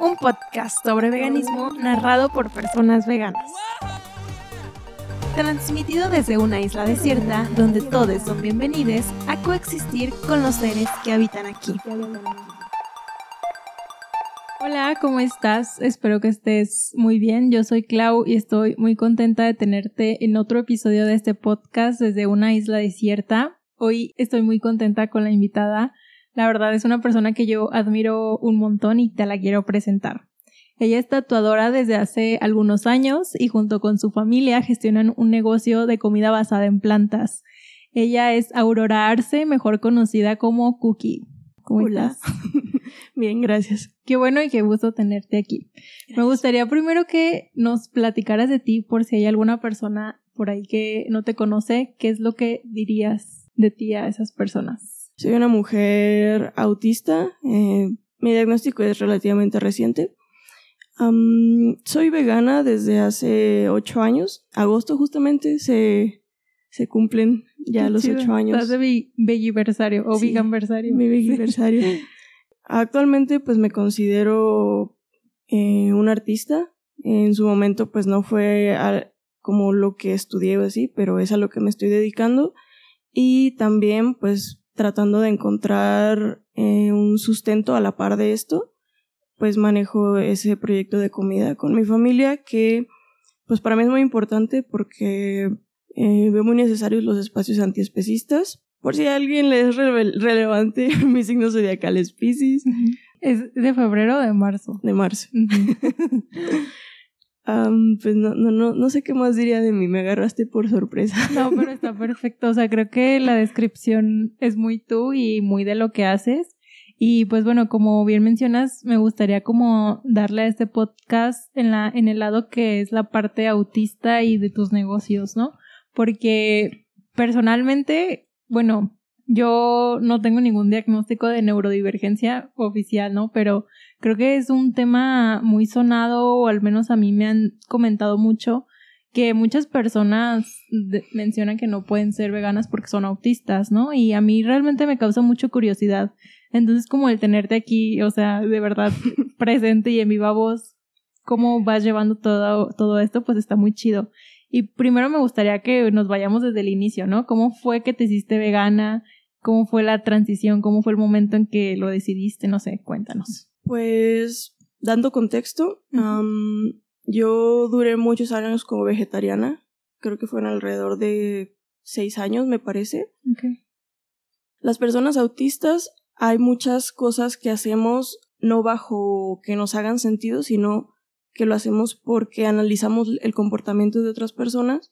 un podcast sobre veganismo narrado por personas veganas. Transmitido desde una isla desierta donde todos son bienvenidos a coexistir con los seres que habitan aquí. Hola, ¿cómo estás? Espero que estés muy bien. Yo soy Clau y estoy muy contenta de tenerte en otro episodio de este podcast desde una isla desierta. Hoy estoy muy contenta con la invitada. La verdad es una persona que yo admiro un montón y te la quiero presentar. Ella es tatuadora desde hace algunos años y junto con su familia gestionan un negocio de comida basada en plantas. Ella es Aurora Arce, mejor conocida como Cookie. ¿Cómo Hola. Bien, gracias. Qué bueno y qué gusto tenerte aquí. Me gustaría primero que nos platicaras de ti por si hay alguna persona por ahí que no te conoce, ¿qué es lo que dirías de ti a esas personas? Soy una mujer autista. eh, mi diagnóstico es relativamente reciente. Soy vegana desde hace ocho años. Agosto justamente se, se cumplen ya los ocho años. Estás de vegiversario o Sí, veganversario. Mi aniversario. Actualmente pues me considero eh, un artista. En su momento pues no fue a- como lo que estudié o así, pero es a lo que me estoy dedicando. Y también pues tratando de encontrar eh, un sustento a la par de esto, pues manejo ese proyecto de comida con mi familia que pues para mí es muy importante porque eh, veo muy necesarios los espacios antiespecistas. Por si a alguien le es rele- relevante, mi signo zodiacal es Pisces ¿Es de febrero o de marzo? de marzo. Am, pues no, no, no, no sé qué más diría de mí, me agarraste por sorpresa. No, pero está perfecto. O sea, creo que la descripción es muy tú y muy de lo que haces. Y pues bueno, como bien mencionas, me gustaría como darle a este podcast en la, en el lado que es la parte autista y de tus negocios, ¿no? Porque personalmente, bueno, yo no tengo ningún diagnóstico de neurodivergencia oficial, ¿no? Pero creo que es un tema muy sonado, o al menos a mí me han comentado mucho, que muchas personas mencionan que no pueden ser veganas porque son autistas, ¿no? Y a mí realmente me causa mucha curiosidad. Entonces, como el tenerte aquí, o sea, de verdad presente y en viva voz, cómo vas llevando todo, todo esto, pues está muy chido. Y primero me gustaría que nos vayamos desde el inicio, ¿no? ¿Cómo fue que te hiciste vegana? ¿Cómo fue la transición? ¿Cómo fue el momento en que lo decidiste? No sé, cuéntanos. Pues, dando contexto, am, yo duré muchos años como vegetariana. Creo que fueron alrededor de seis años, me parece. Las personas autistas, hay muchas cosas que hacemos no bajo que nos hagan sentido, sino que lo hacemos porque analizamos el comportamiento de otras personas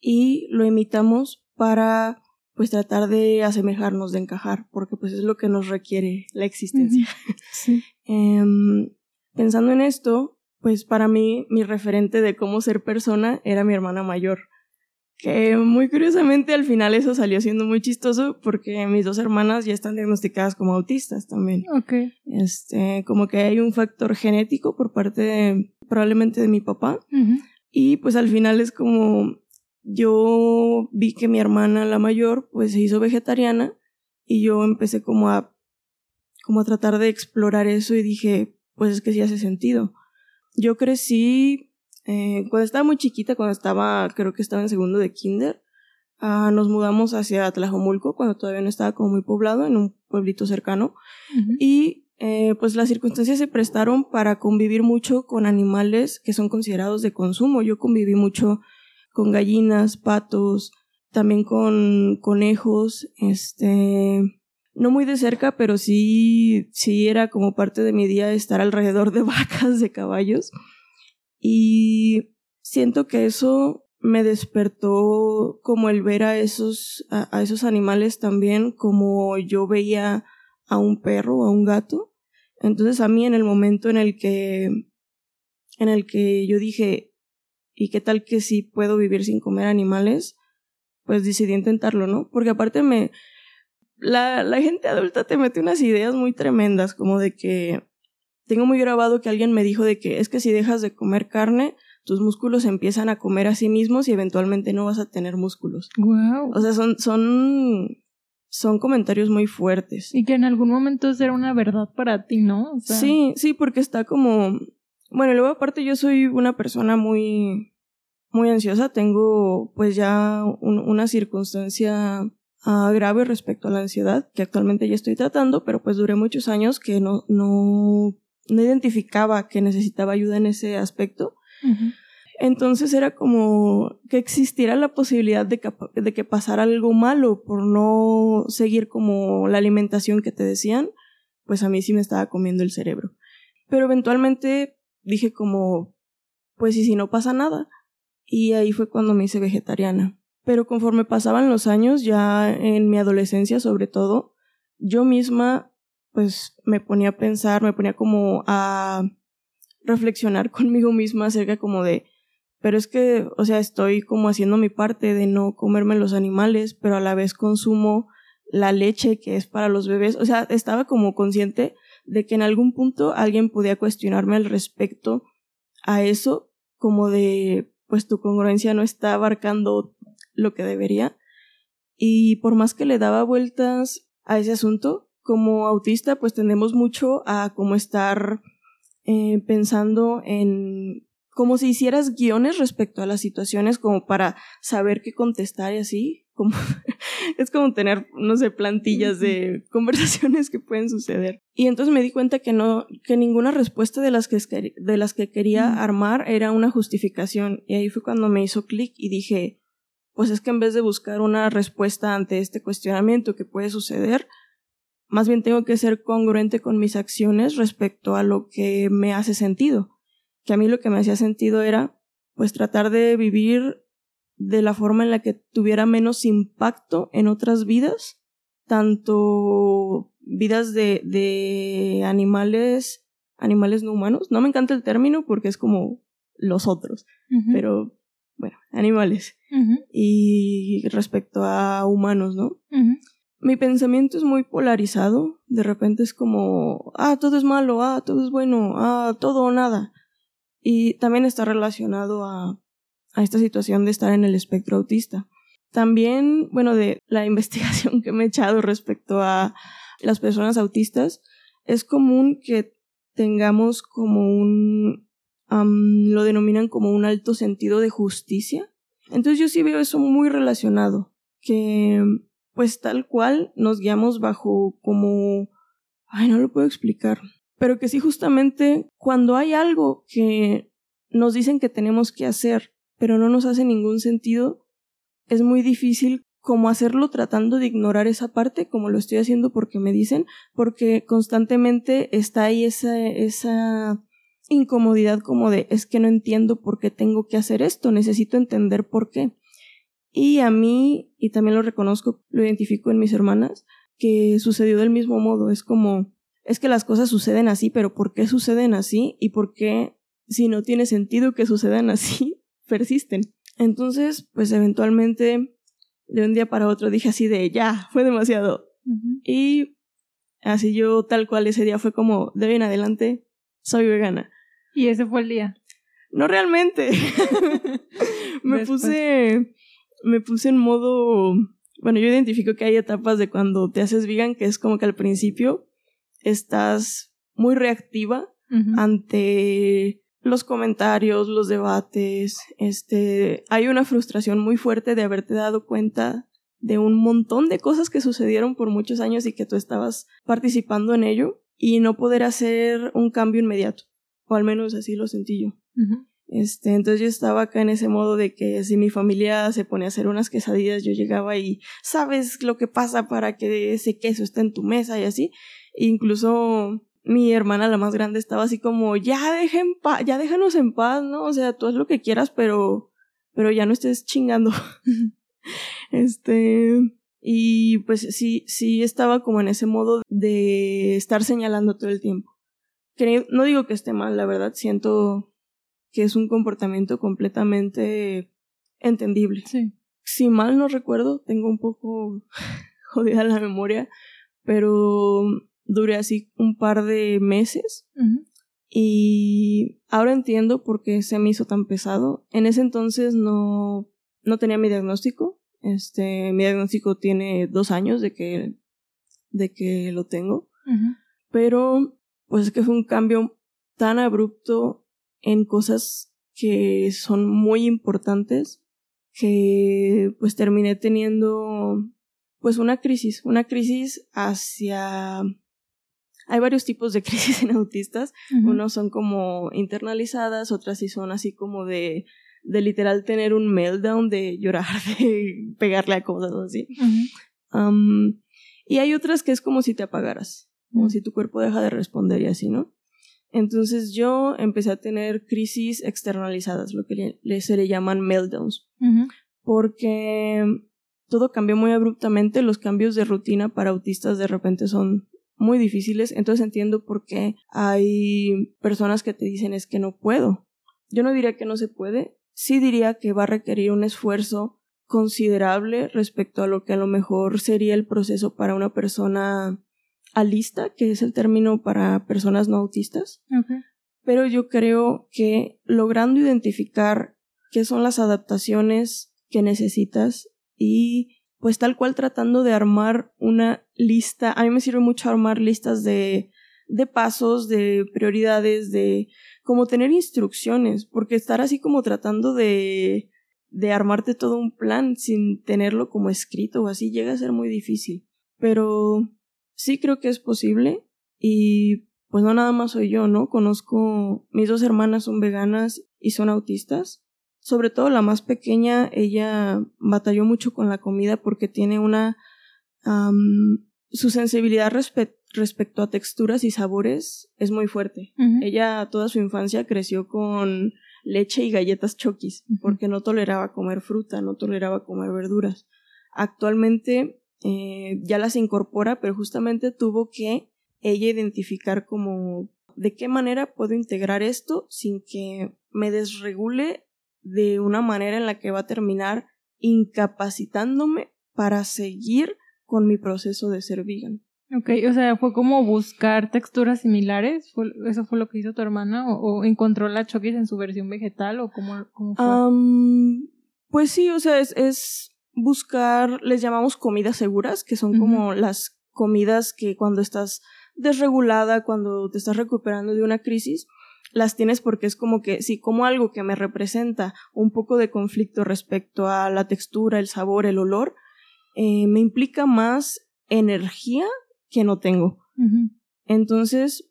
y lo imitamos para pues tratar de asemejarnos, de encajar, porque pues es lo que nos requiere la existencia. Sí. Em, pensando en esto, pues para mí mi referente de cómo ser persona era mi hermana mayor. Que muy curiosamente al final eso salió siendo muy chistoso porque mis dos hermanas ya están diagnosticadas como autistas también. Ok. Este, como que hay un factor genético por parte de, probablemente de mi papá. Y pues al final es como yo vi que mi hermana, la mayor, pues se hizo vegetariana y yo empecé como a como a tratar de explorar eso y dije, pues es que sí hace sentido. Yo crecí eh, cuando estaba muy chiquita, cuando estaba, creo que estaba en segundo de kinder, ah, nos mudamos hacia Tlajomulco cuando todavía no estaba como muy poblado, en un pueblito cercano. Ujú. Y eh, pues las circunstancias se prestaron para convivir mucho con animales que son considerados de consumo. Yo conviví mucho con gallinas, patos, también con conejos, este, no muy de cerca, pero sí, sí era como parte de mi día estar alrededor de vacas, de caballos. Y siento que eso me despertó como el ver a esos, a, esos animales también como yo veía a un perro o a un gato. Entonces a mí en el momento en el que en el que yo dije ¿y qué tal que sí puedo vivir sin comer animales? Pues decidí intentarlo, ¿no? Porque aparte me la, la gente adulta te mete unas ideas muy tremendas como de que tengo muy grabado que alguien me dijo de que es que si dejas de comer carne, tus músculos empiezan a comer a sí mismos y eventualmente no vas a tener músculos. Wow. O sea, son, son, son comentarios muy fuertes. Y que en algún momento era una verdad para ti, ¿no? Sí, sí, porque está como... Bueno, luego aparte yo soy una persona muy, muy ansiosa. Tengo pues ya una circunstancia ah, grave respecto a la ansiedad, que actualmente ya estoy tratando, pero pues duré muchos años que no, no, no identificaba que necesitaba ayuda en ese aspecto. Entonces era como que existiera la posibilidad de que, de que pasara algo malo por no seguir como la alimentación que te decían, pues a mí sí me estaba comiendo el cerebro. Pero eventualmente dije como, pues y si no pasa nada. Y ahí fue cuando me hice vegetariana. Pero conforme pasaban los años, ya en mi adolescencia sobre todo, yo misma pues me ponía a pensar, me ponía como a reflexionar conmigo misma acerca como de pero es que, o sea, estoy como haciendo mi parte de no comerme los animales, pero a la vez consumo la leche que es para los bebés. O sea, estaba como consciente de que en algún punto alguien podía cuestionarme al respecto a eso, como de, pues tu congruencia no está abarcando lo que debería. Y por más que le daba vueltas a ese asunto, como autista, pues tendemos mucho a como estar eh, pensando en como si hicieras guiones respecto a las situaciones como para saber qué contestar y así. Como, es como tener, no sé, plantillas de conversaciones que pueden suceder. Y entonces me di cuenta que no, que ninguna respuesta de las que, de las que quería armar era una justificación. Y ahí fue cuando me hizo clic y dije, pues es que en vez de buscar una respuesta ante este cuestionamiento que puede suceder, más bien tengo que ser congruente con mis acciones respecto a lo que me hace sentido que a mí lo que me hacía sentido era pues tratar de vivir de la forma en la que tuviera menos impacto en otras vidas, tanto vidas de, de animales, animales no humanos. No me encanta el término porque es como los otros, pero bueno, animales. Y respecto a humanos, ¿no? Mi pensamiento es muy polarizado. De repente es como, ah, todo es malo, ah, todo es bueno, ah, todo o nada. Y también está relacionado a, a esta situación de estar en el espectro autista. También, bueno, de la investigación que me he echado respecto a las personas autistas, es común que tengamos como un, lo denominan como un alto sentido de justicia. Entonces yo sí veo eso muy relacionado, que pues tal cual nos guiamos bajo como, ay, no lo puedo explicar, pero que sí justamente cuando hay algo que nos dicen que tenemos que hacer, pero no nos hace ningún sentido, es muy difícil como hacerlo tratando de ignorar esa parte, como lo estoy haciendo porque me dicen, porque constantemente está ahí esa, esa incomodidad como de es que no entiendo por qué tengo que hacer esto, necesito entender por qué. Y a mí, y también lo reconozco, lo identifico en mis hermanas, que sucedió del mismo modo, es como es que las cosas suceden así, pero ¿por qué suceden así? ¿Y por qué, si no tiene sentido que sucedan así, persisten? Entonces, pues eventualmente, de un día para otro dije así de, ya, fue demasiado. Y así yo tal cual ese día fue como, de hoy en adelante, soy vegana. ¿Y ese fue el día? No realmente. me puse, me puse en modo, bueno, yo identifico que hay etapas de cuando te haces vegan, que es como que al principio estás muy reactiva ante los comentarios, los debates, este, hay una frustración muy fuerte de haberte dado cuenta de un montón de cosas que sucedieron por muchos años y que tú estabas participando en ello y no poder hacer un cambio inmediato, o al menos así lo sentí yo. Este, entonces yo estaba acá en ese modo de que si mi familia se pone a hacer unas quesadillas, yo llegaba y sabes lo que pasa para que ese queso esté en tu mesa y así. Incluso mi hermana, la más grande, estaba así como, ya dejen ya déjanos en paz, ¿no? O sea, tú haz lo que quieras, pero, pero ya no estés chingando. este, y pues sí, sí estaba como en ese modo de estar señalando todo el tiempo. Que no digo que esté mal, la verdad, siento que es un comportamiento completamente entendible. Sí. Si mal no recuerdo, tengo un poco jodida la memoria, pero duré así un par de meses. Y ahora entiendo por qué se me hizo tan pesado. En ese entonces no, no tenía mi diagnóstico. Este, mi diagnóstico tiene dos años de que, de que lo tengo. Pero, pues es que fue un cambio tan abrupto en cosas que son muy importantes que pues terminé teniendo pues una crisis, una crisis hacia hay varios tipos de crisis en autistas. Unos son como internalizadas, otras sí son así como de, de literal tener un meltdown, de llorar, de pegarle a cosas así. y hay otras que es como si te apagaras, como si tu cuerpo deja de responder y así, ¿no? Entonces yo empecé a tener crisis externalizadas, lo que se le llaman meltdowns, porque todo cambió muy abruptamente, los cambios de rutina para autistas de repente son muy difíciles, entonces entiendo por qué hay personas que te dicen es que no puedo. Yo no diría que no se puede, sí diría que va a requerir un esfuerzo considerable respecto a lo que a lo mejor sería el proceso para una persona alista, que es el término para personas no autistas. Pero yo creo que logrando identificar qué son las adaptaciones que necesitas y pues tal cual tratando de armar una lista. A mí me sirve mucho armar listas de, de pasos, de prioridades, de como tener instrucciones, porque estar así como tratando de, de armarte todo un plan sin tenerlo como escrito o así llega a ser muy difícil. Pero sí creo que es posible y pues no nada más soy yo, ¿no? Conozco, mis dos hermanas son veganas y son autistas sobre todo la más pequeña, ella batalló mucho con la comida porque tiene una... su sensibilidad respecto a texturas y sabores es muy fuerte. Ella toda su infancia creció con leche y galletas choquis porque no toleraba comer fruta, no toleraba comer verduras. Actualmente eh, ya las incorpora, pero justamente tuvo que ella identificar como de qué manera puedo integrar esto sin que me desregule de una manera en la que va a terminar incapacitándome para seguir con mi proceso de ser vegan. Ok, o sea, fue como buscar texturas similares, ¿eso fue lo que hizo tu hermana? ¿O, encontró la choquis en su versión vegetal? ¿O cómo, fue? pues sí, o sea, es, es, buscar, les llamamos comidas seguras, que son como las comidas que cuando estás desregulada, cuando te estás recuperando de una crisis, las tienes porque es como que si como algo que me representa un poco de conflicto respecto a la textura, el sabor, el olor, eh, me implica más energía que no tengo. Entonces,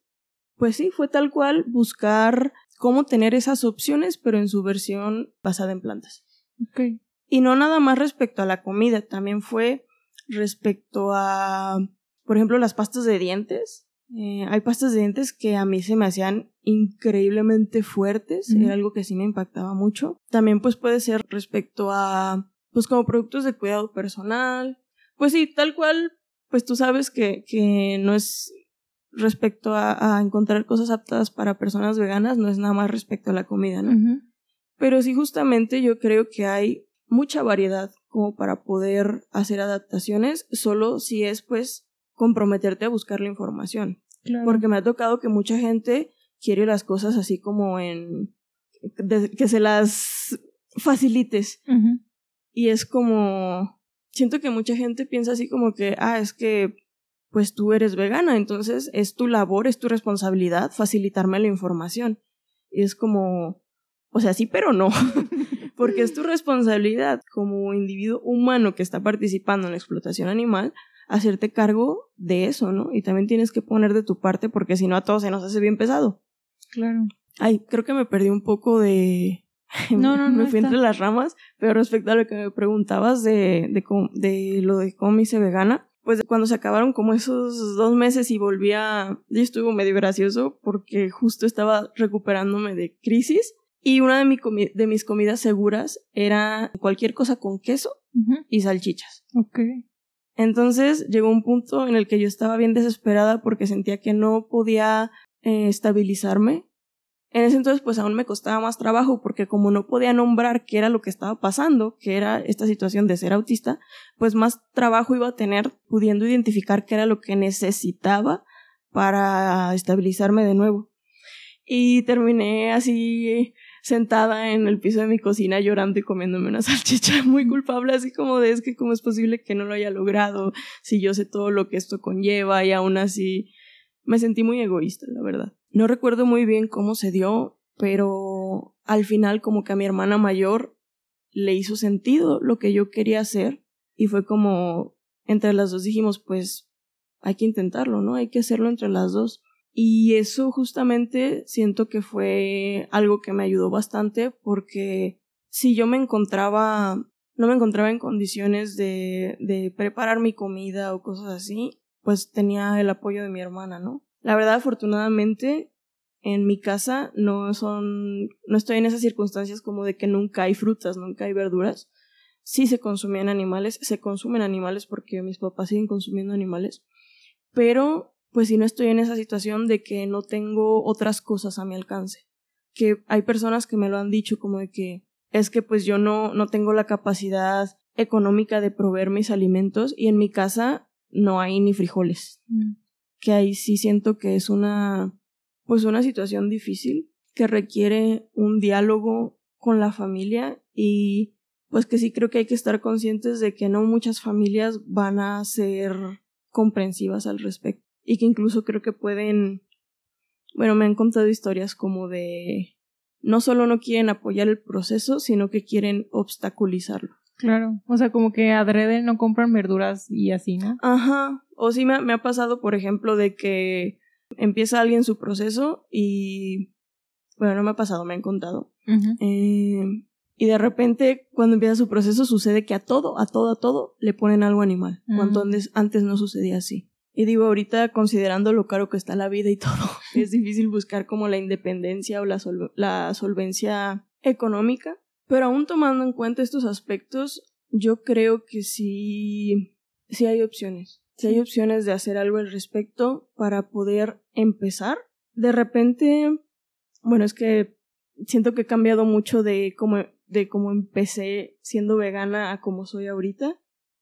pues sí, fue tal cual buscar cómo tener esas opciones, pero en su versión basada en plantas. Okay. Y no nada más respecto a la comida, también fue respecto a, por ejemplo, las pastas de dientes. Eh, hay pastas de dientes que a mí se me hacían increíblemente fuertes, era algo que sí me impactaba mucho. También pues puede ser respecto a, pues como productos de cuidado personal. Pues sí, tal cual, pues tú sabes que, que no es respecto a, a, encontrar cosas aptas para personas veganas, no es nada más respecto a la comida, ¿no? Pero sí justamente yo creo que hay mucha variedad como para poder hacer adaptaciones, solo si es pues comprometerte a buscar la información. Porque me ha tocado que mucha gente quiere las cosas así como en... que se las facilites. Y es como... Siento que mucha gente piensa así como que, ah, es que pues tú eres vegana, entonces es tu labor, es tu responsabilidad facilitarme la información. Y es como, o sea, sí, pero no, porque es tu responsabilidad como individuo humano que está participando en la explotación animal hacerte cargo de eso, ¿no? Y también tienes que poner de tu parte porque si no a todos se nos hace bien pesado. Claro. Ay, creo que me perdí un poco de... No, no, no. me fui entre las ramas, pero respecto a lo que me preguntabas de, de, de lo de cómo me hice vegana, pues cuando se acabaron como esos dos meses y volvía, ya estuvo medio gracioso porque justo estaba recuperándome de crisis y una de, mi de mis comidas seguras era cualquier cosa con queso y salchichas. Ok. Entonces llegó un punto en el que yo estaba bien desesperada porque sentía que no podía eh, estabilizarme. En ese entonces pues aún me costaba más trabajo porque como no podía nombrar qué era lo que estaba pasando, que era esta situación de ser autista, pues más trabajo iba a tener pudiendo identificar qué era lo que necesitaba para estabilizarme de nuevo. Y terminé así sentada en el piso de mi cocina llorando y comiéndome una salchicha muy culpable, así como de es que cómo es posible que no lo haya logrado, si yo sé todo lo que esto conlleva y aún así me sentí muy egoísta, la verdad. No recuerdo muy bien cómo se dio, pero al final como que a mi hermana mayor le hizo sentido lo que yo quería hacer y fue como entre las dos dijimos pues hay que intentarlo, ¿no? Hay que hacerlo entre las dos. Y eso justamente siento que fue algo que me ayudó bastante porque si yo me encontraba, no me encontraba en condiciones de, de preparar mi comida o cosas así, pues tenía el apoyo de mi hermana, ¿no? La verdad, afortunadamente, en mi casa no son, no estoy en esas circunstancias como de que nunca hay frutas, nunca hay verduras. Sí se consumían animales, se consumen animales porque mis papás siguen consumiendo animales, pero pues si no estoy en esa situación de que no tengo otras cosas a mi alcance. Que hay personas que me lo han dicho como de que es que pues yo no, no tengo la capacidad económica de proveer mis alimentos y en mi casa no hay ni frijoles. Mm. Que ahí sí siento que es una pues una situación difícil que requiere un diálogo con la familia y pues que sí creo que hay que estar conscientes de que no muchas familias van a ser comprensivas al respecto y que incluso creo que pueden, bueno, me han contado historias como de no solo no quieren apoyar el proceso, sino que quieren obstaculizarlo. Claro, o sea, como que adrede no compran verduras y así, ¿no? Ajá, o sí me, me ha pasado, por ejemplo, de que empieza alguien su proceso y, bueno, no me ha pasado, me han contado. eh, y de repente, cuando empieza su proceso, sucede que a todo, a todo, a todo le ponen algo animal. Cuando antes, antes no sucedía así. Y digo, ahorita considerando lo caro que está la vida y todo, es difícil buscar como la independencia o la, la solvencia económica. Pero aún tomando en cuenta estos aspectos, yo creo que sí, sí hay opciones. Sí hay opciones de hacer algo al respecto para poder empezar. De repente, bueno, es que siento que he cambiado mucho de cómo, de cómo empecé siendo vegana a cómo soy ahorita.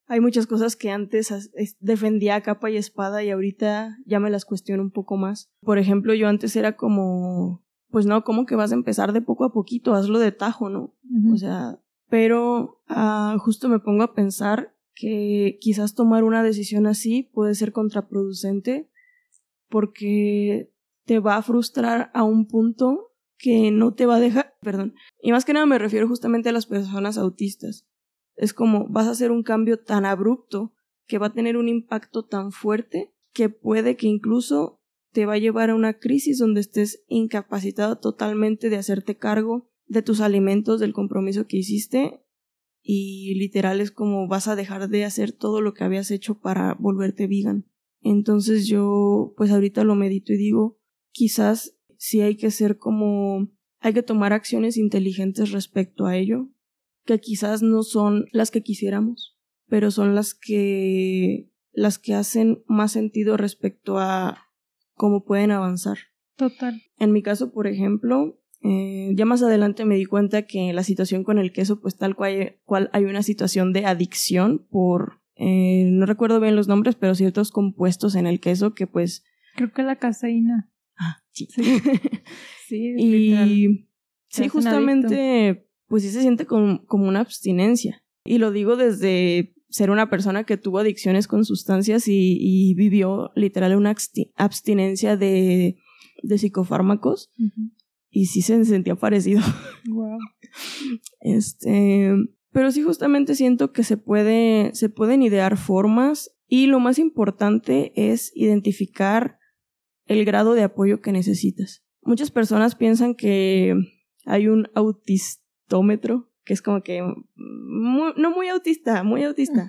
Hay muchas cosas que antes defendía a capa y espada y ahorita ya me las cuestiono un poco más. Por ejemplo, yo antes era como, pues no, ¿cómo que vas a empezar de poco a poquito? Hazlo de tajo, ¿no? O sea, pero ah, justo me pongo a pensar que quizás tomar una decisión así puede ser contraproducente porque te va a frustrar a un punto que no te va a dejar, perdón. Y más que nada me refiero justamente a las personas autistas. Es como vas a hacer un cambio tan abrupto que va a tener un impacto tan fuerte que puede que incluso te va a llevar a una crisis donde estés incapacitado totalmente de hacerte cargo de tus alimentos, del compromiso que hiciste y literal es como vas a dejar de hacer todo lo que habías hecho para volverte vegan. Entonces yo pues ahorita lo medito y digo, quizás sí hay que ser como hay que tomar acciones inteligentes respecto a ello, que quizás no son las que quisiéramos, pero son las que las que hacen más sentido respecto a cómo pueden avanzar. Total. En mi caso, por ejemplo, eh, ya más adelante me di cuenta que la situación con el queso, pues tal cual, cual hay una situación de adicción por, eh, no recuerdo bien los nombres, pero ciertos compuestos en el queso que pues... Creo que la caseína. Ah, sí. Sí, y sí, justamente pues sí se siente como, una abstinencia. Y lo digo desde ser una persona que tuvo adicciones con sustancias y, vivió literal una abstinencia de, de psicofármacos. Y sí se sentía parecido. Wow. Este, pero sí justamente siento que se puede, se pueden idear formas y lo más importante es identificar el grado de apoyo que necesitas. Muchas personas piensan que hay un que es como que no muy autista, muy autista.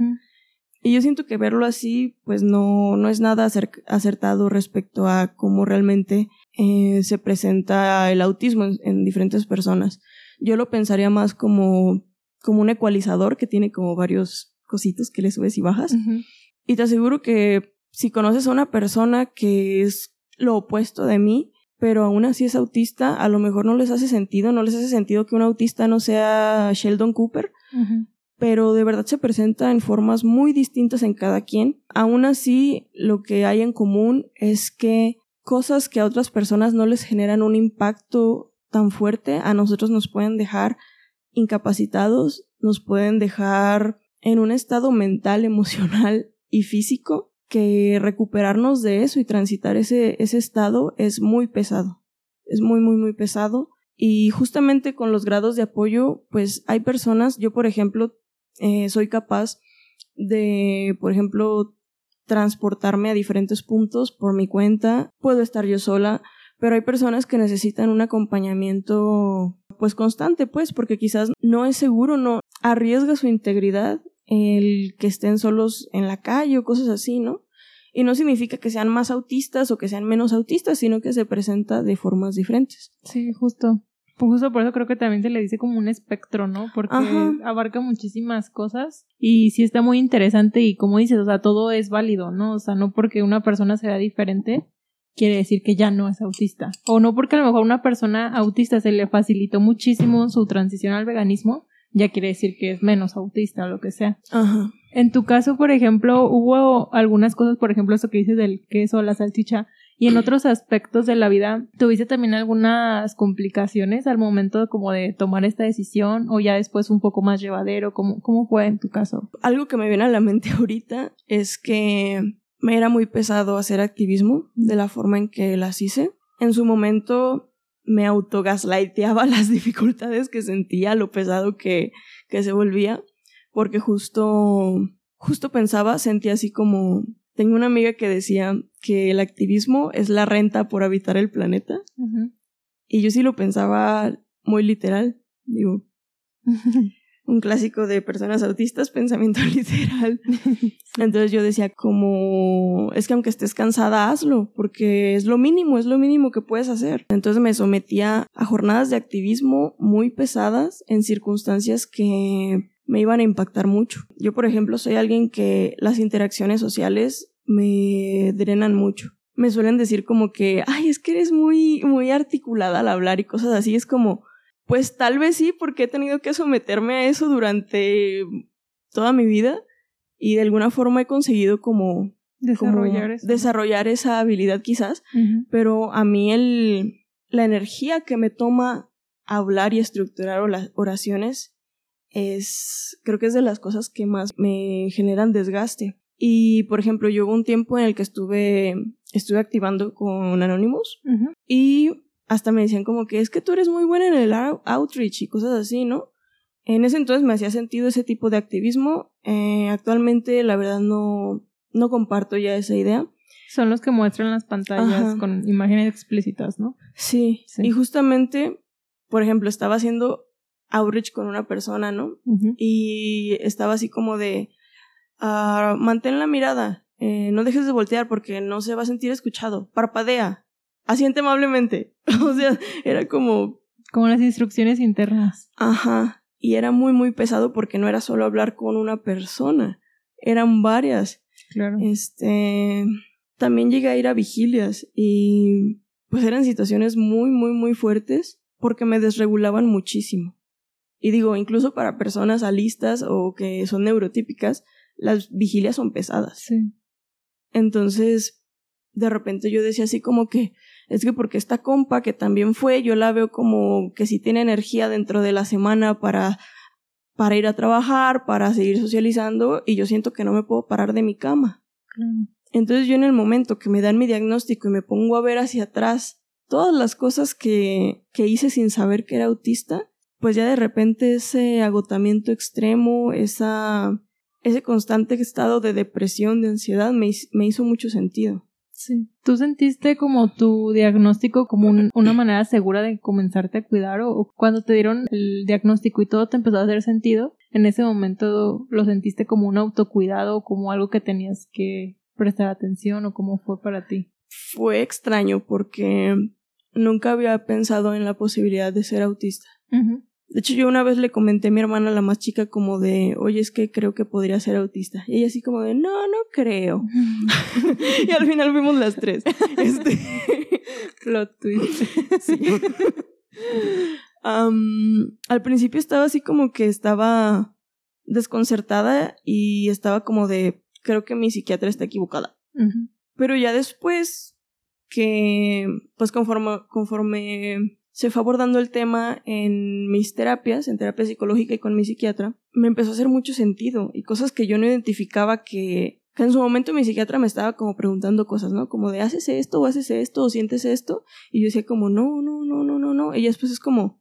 Y yo siento que verlo así, pues no, no es nada acertado respecto a cómo realmente eh, se presenta el autismo en, diferentes personas. Yo lo pensaría más como, como un ecualizador que tiene como varios cositos que le subes y bajas. Y te aseguro que si conoces a una persona que es lo opuesto de mí, pero aún así es autista, a lo mejor no les hace sentido, no les hace sentido que un autista no sea Sheldon Cooper, pero de verdad se presenta en formas muy distintas en cada quien. Aún así, lo que hay en común es que cosas que a otras personas no les generan un impacto tan fuerte, a nosotros nos pueden dejar incapacitados, nos pueden dejar en un estado mental, emocional y físico que recuperarnos de eso y transitar ese, ese estado es muy pesado. Es muy, muy, muy pesado. Y justamente con los grados de apoyo, pues hay personas, yo por ejemplo, eh, soy capaz de, por ejemplo, transportarme a diferentes puntos por mi cuenta, puedo estar yo sola, pero hay personas que necesitan un acompañamiento pues constante, pues, porque quizás no es seguro, no arriesga su integridad el que estén solos en la calle o cosas así, ¿no? Y no significa que sean más autistas o que sean menos autistas, sino que se presenta de formas diferentes. Sí, justo. Pues justo por eso creo que también se le dice como un espectro, ¿no? Porque abarca muchísimas cosas y sí está muy interesante y como dices, o sea, todo es válido, ¿no? O sea, no porque una persona sea diferente quiere decir que ya no es autista. O no porque a lo mejor una persona autista se le facilitó muchísimo su transición al veganismo, ya quiere decir que es menos autista o lo que sea. Ajá. En tu caso, por ejemplo, hubo algunas cosas, por ejemplo, eso que dices del queso, la salchicha, y en otros aspectos de la vida, ¿tuviste también algunas complicaciones al momento como de tomar esta decisión o ya después un poco más llevadero? ¿Cómo, cómo fue en tu caso? Algo que me viene a la mente ahorita es que me era muy pesado hacer activismo de la forma en que las hice. En su momento me autogaslighteaba las dificultades que sentía, lo pesado que, que se volvía, porque justo, justo pensaba, sentía así como, tengo una amiga que decía que el activismo es la renta por habitar el planeta, y yo sí lo pensaba muy literal, digo, un clásico de personas autistas, pensamiento literal. Entonces yo decía como, es que aunque estés cansada, hazlo, porque es lo mínimo, es lo mínimo que puedes hacer. Entonces me sometía a jornadas de activismo muy pesadas en circunstancias que me iban a impactar mucho. Yo, por ejemplo, soy alguien que las interacciones sociales me drenan mucho. Me suelen decir como que, ay, es que eres muy, muy articulada al hablar y cosas así. Es como, pues tal vez sí, porque he tenido que someterme a eso durante toda mi vida y de alguna forma he conseguido como desarrollar, desarrollar esa habilidad quizás, pero a mí el, la energía que me toma hablar y estructurar oraciones es, creo que es de las cosas que más me generan desgaste. Y, por ejemplo, yo hubo un tiempo en el que estuve, estuve activando con Anonymous y hasta me decían como que es que tú eres muy buena en el outreach y cosas así, ¿no? En ese entonces me hacía sentido ese tipo de activismo. Eh, actualmente, la verdad, no, no comparto ya esa idea. Son los que muestran las pantallas con imágenes explícitas, ¿no? Sí. Y justamente, por ejemplo, estaba haciendo outreach con una persona, ¿no? Y estaba así como de, uh, mantén la mirada, eh, no dejes de voltear porque no se va a sentir escuchado, parpadea, asiente amablemente. o sea, era como... Como las instrucciones internas. Ajá. Y era muy, muy pesado porque no era solo hablar con una persona, eran varias. Claro. Este... También llegué a ir a vigilias y pues eran situaciones muy, muy, muy fuertes porque me desregulaban muchísimo. Y digo, incluso para personas alistas o que son neurotípicas, las vigilias son pesadas. Sí. Entonces, de repente yo decía así como que, es que porque esta compa que también fue, yo la veo como que si tiene energía dentro de la semana para, para ir a trabajar, para seguir socializando, y yo siento que no me puedo parar de mi cama. Entonces yo en el momento que me dan mi diagnóstico y me pongo a ver hacia atrás todas las cosas que, que hice sin saber que era autista, pues ya de repente ese agotamiento extremo, esa, ese constante estado de depresión, de ansiedad, me, me hizo mucho sentido. Sí. ¿Tú sentiste como tu diagnóstico como una manera segura de comenzarte a cuidar o, cuando te dieron el diagnóstico y todo te empezó a hacer sentido? ¿En ese momento lo sentiste como un autocuidado o como algo que tenías que prestar atención o cómo fue para ti? Fue extraño porque nunca había pensado en la posibilidad de ser autista. De hecho, yo una vez le comenté a mi hermana, la más chica, como de, oye, es que creo que podría ser autista. Y ella así como de, no, no creo. y al final fuimos las tres. Este... Plot twist. sí. al principio estaba así como que estaba desconcertada y estaba como de, creo que mi psiquiatra está equivocada. Pero ya después que, pues conforme, conforme se fue abordando el tema en mis terapias, en terapia psicológica y con mi psiquiatra, me empezó a hacer mucho sentido y cosas que yo no identificaba que, en su momento mi psiquiatra me estaba como preguntando cosas, ¿no? Como de haces esto o haces esto o sientes esto y yo decía como no, no, no, no, no, no. Y después es como,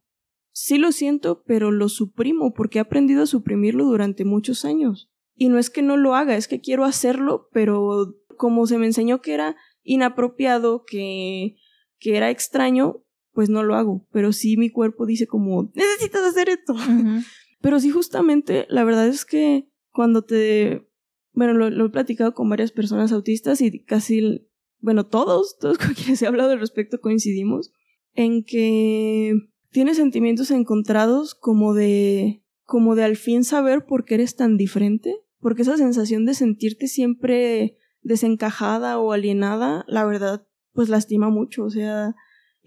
sí lo siento, pero lo suprimo porque he aprendido a suprimirlo durante muchos años. Y no es que no lo haga, es que quiero hacerlo, pero como se me enseñó que era inapropiado, que, que era extraño, pues no lo hago. Pero sí mi cuerpo dice como, necesitas hacer esto. Pero sí justamente, la verdad es que cuando te... Bueno, lo, he platicado con varias personas autistas y casi, bueno, todos, todos con quienes he hablado al respecto coincidimos en que tienes sentimientos encontrados como de, como de al fin saber por qué eres tan diferente, porque esa sensación de sentirte siempre desencajada o alienada, la verdad, pues lastima mucho, o sea,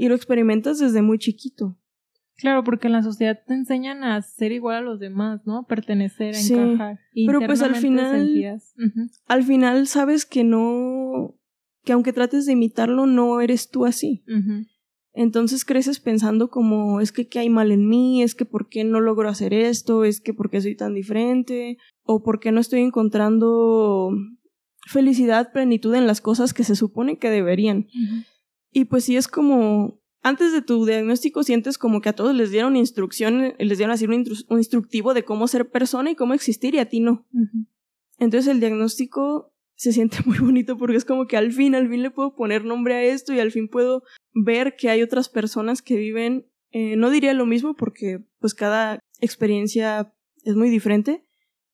y lo experimentas desde muy chiquito. Claro, porque en la sociedad te enseñan a ser igual a los demás, ¿no? Pertenecer, a encajar. Pero pues al final, al final sabes que no, que aunque trates de imitarlo, no eres tú así. Entonces creces pensando como, es que qué hay mal en mí, es que por qué no logro hacer esto, es que por qué soy tan diferente, o por qué no estoy encontrando felicidad, plenitud en las cosas que se supone que deberían. Y pues sí es como, antes de tu diagnóstico sientes como que a todos les dieron instrucción, les dieron así un, instructivo de cómo ser persona y cómo existir y a ti no. Entonces el diagnóstico se siente muy bonito porque es como que al fin, al fin le puedo poner nombre a esto y al fin puedo ver que hay otras personas que viven, eh, no diría lo mismo porque pues cada experiencia es muy diferente,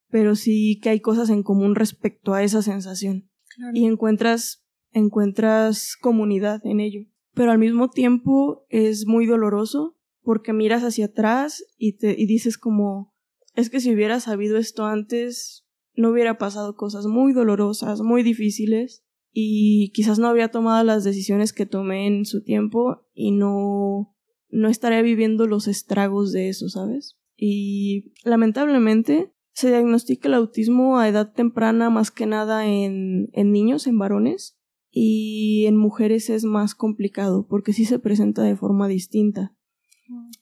pero sí que hay cosas en común respecto a esa sensación. Y encuentras encuentras comunidad en ello. Pero al mismo tiempo es muy doloroso porque miras hacia atrás y, te, y dices como, es que si hubiera sabido esto antes, no hubiera pasado cosas muy dolorosas, muy difíciles y quizás no habría tomado las decisiones que tomé en su tiempo y no, no estaría viviendo los estragos de eso, ¿sabes? Y lamentablemente se diagnostica el autismo a edad temprana más que nada en, en niños, en varones, y en mujeres es más complicado porque sí se presenta de forma distinta.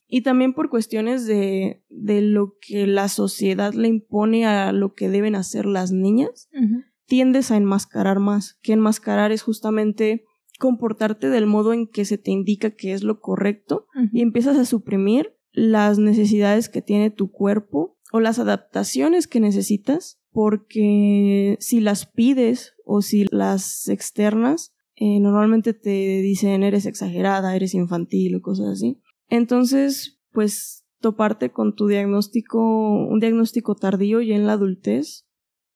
Y también por cuestiones de, de lo que la sociedad le impone a lo que deben hacer las niñas, tiendes a enmascarar más. Que enmascarar es justamente comportarte del modo en que se te indica que es lo correcto y empiezas a suprimir las necesidades que tiene tu cuerpo o las adaptaciones que necesitas porque si las pides o si las externas, eh, normalmente te dicen eres exagerada, eres infantil o cosas así. Entonces, pues toparte con tu diagnóstico, un diagnóstico tardío y en la adultez,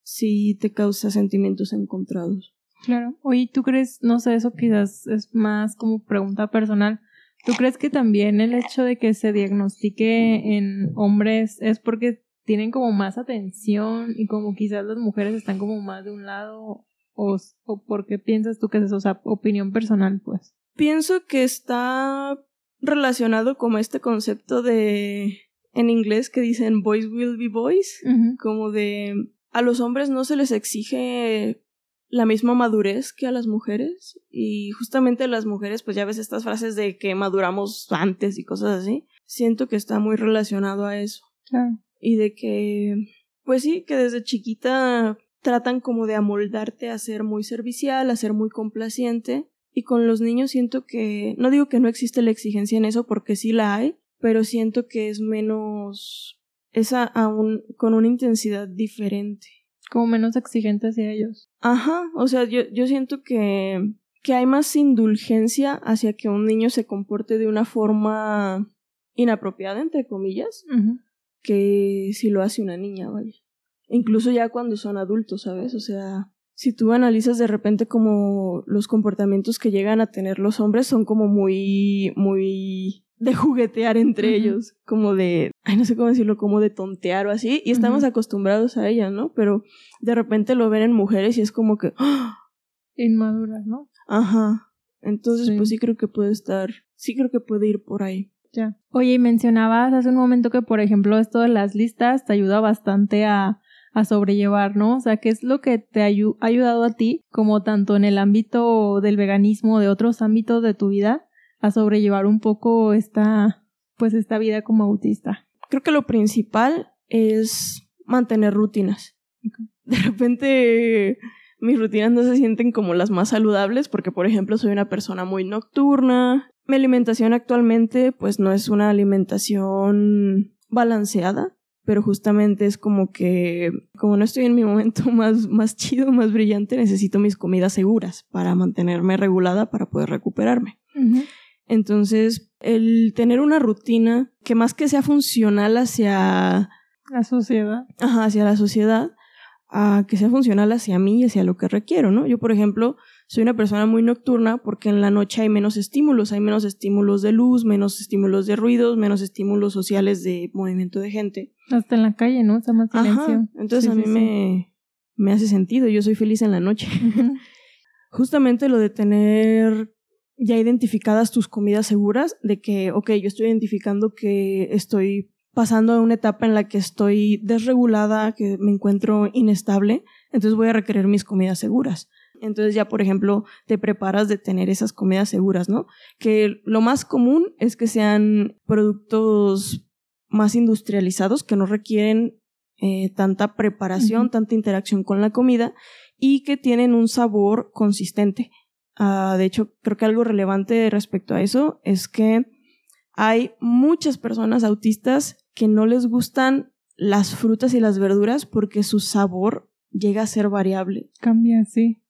sí te causa sentimientos encontrados. Claro. Oye, ¿tú crees, no sé, eso quizás es más como pregunta personal, ¿tú crees que también el hecho de que se diagnostique en hombres es porque tienen como más atención y como quizás las mujeres están como más de un lado o, o por qué piensas tú que es eso, o sea, opinión personal, pues. Pienso que está relacionado como este concepto de en inglés que dicen boys will be boys, como de a los hombres no se les exige la misma madurez que a las mujeres y justamente las mujeres pues ya ves estas frases de que maduramos antes y cosas así, siento que está muy relacionado a eso. Claro y de que, pues sí, que desde chiquita tratan como de amoldarte a ser muy servicial, a ser muy complaciente. Y con los niños siento que, no digo que no existe la exigencia en eso porque sí la hay, pero siento que es menos, esa aún con una intensidad diferente. Como menos exigente hacia ellos. Ajá, o sea, yo, yo siento que, que hay más indulgencia hacia que un niño se comporte de una forma inapropiada, entre comillas, que si lo hace una niña, vaya. Incluso ya cuando son adultos, ¿sabes? O sea, si tú analizas de repente como los comportamientos que llegan a tener los hombres son como muy, muy de juguetear entre ellos, como de, ay, no sé cómo decirlo, como de tontear o así, y estamos acostumbrados a ella, ¿no? Pero de repente lo ven en mujeres y es como que, ¡ah! inmaduras, ¿no? Ajá. Entonces, pues sí creo que puede estar, sí creo que puede ir por ahí. Ya. Oye, y mencionabas hace un momento que, por ejemplo, esto de las listas te ayuda bastante a, a sobrellevar, ¿no? O sea, ¿qué es lo que te ha ayudado a ti, como tanto en el ámbito del veganismo, de otros ámbitos de tu vida, a sobrellevar un poco esta, pues esta vida como autista? Creo que lo principal es mantener rutinas. De repente mis rutinas no se sienten como las más saludables porque, por ejemplo, soy una persona muy nocturna. Mi alimentación actualmente pues no es una alimentación balanceada, pero justamente es como que, como no estoy en mi momento más, más chido, más brillante, necesito mis comidas seguras para mantenerme regulada para poder recuperarme. Entonces, el tener una rutina que más que sea funcional hacia la sociedad. Ajá, hacia la sociedad, a que sea funcional hacia mí y hacia lo que requiero, ¿no? Yo, por ejemplo, soy una persona muy nocturna porque en la noche hay menos estímulos, hay menos estímulos de luz, menos estímulos de ruidos, menos estímulos sociales de movimiento de gente. Hasta en la calle, ¿no? Está más silencio. Entonces a mí me, me hace sentido, yo soy feliz en la noche. Justamente lo de tener ya identificadas tus comidas seguras, de que, ok, yo estoy identificando que estoy pasando a una etapa en la que estoy desregulada, que me encuentro inestable, entonces voy a requerir mis comidas seguras. Entonces ya, por ejemplo, te preparas de tener esas comidas seguras, ¿no? Que lo más común es que sean productos más industrializados, que no requieren eh, tanta preparación, tanta interacción con la comida y que tienen un sabor consistente. Ah, de hecho, creo que algo relevante respecto a eso es que hay muchas personas autistas que no les gustan las frutas y las verduras porque su sabor llega a ser variable. Cambia, sí.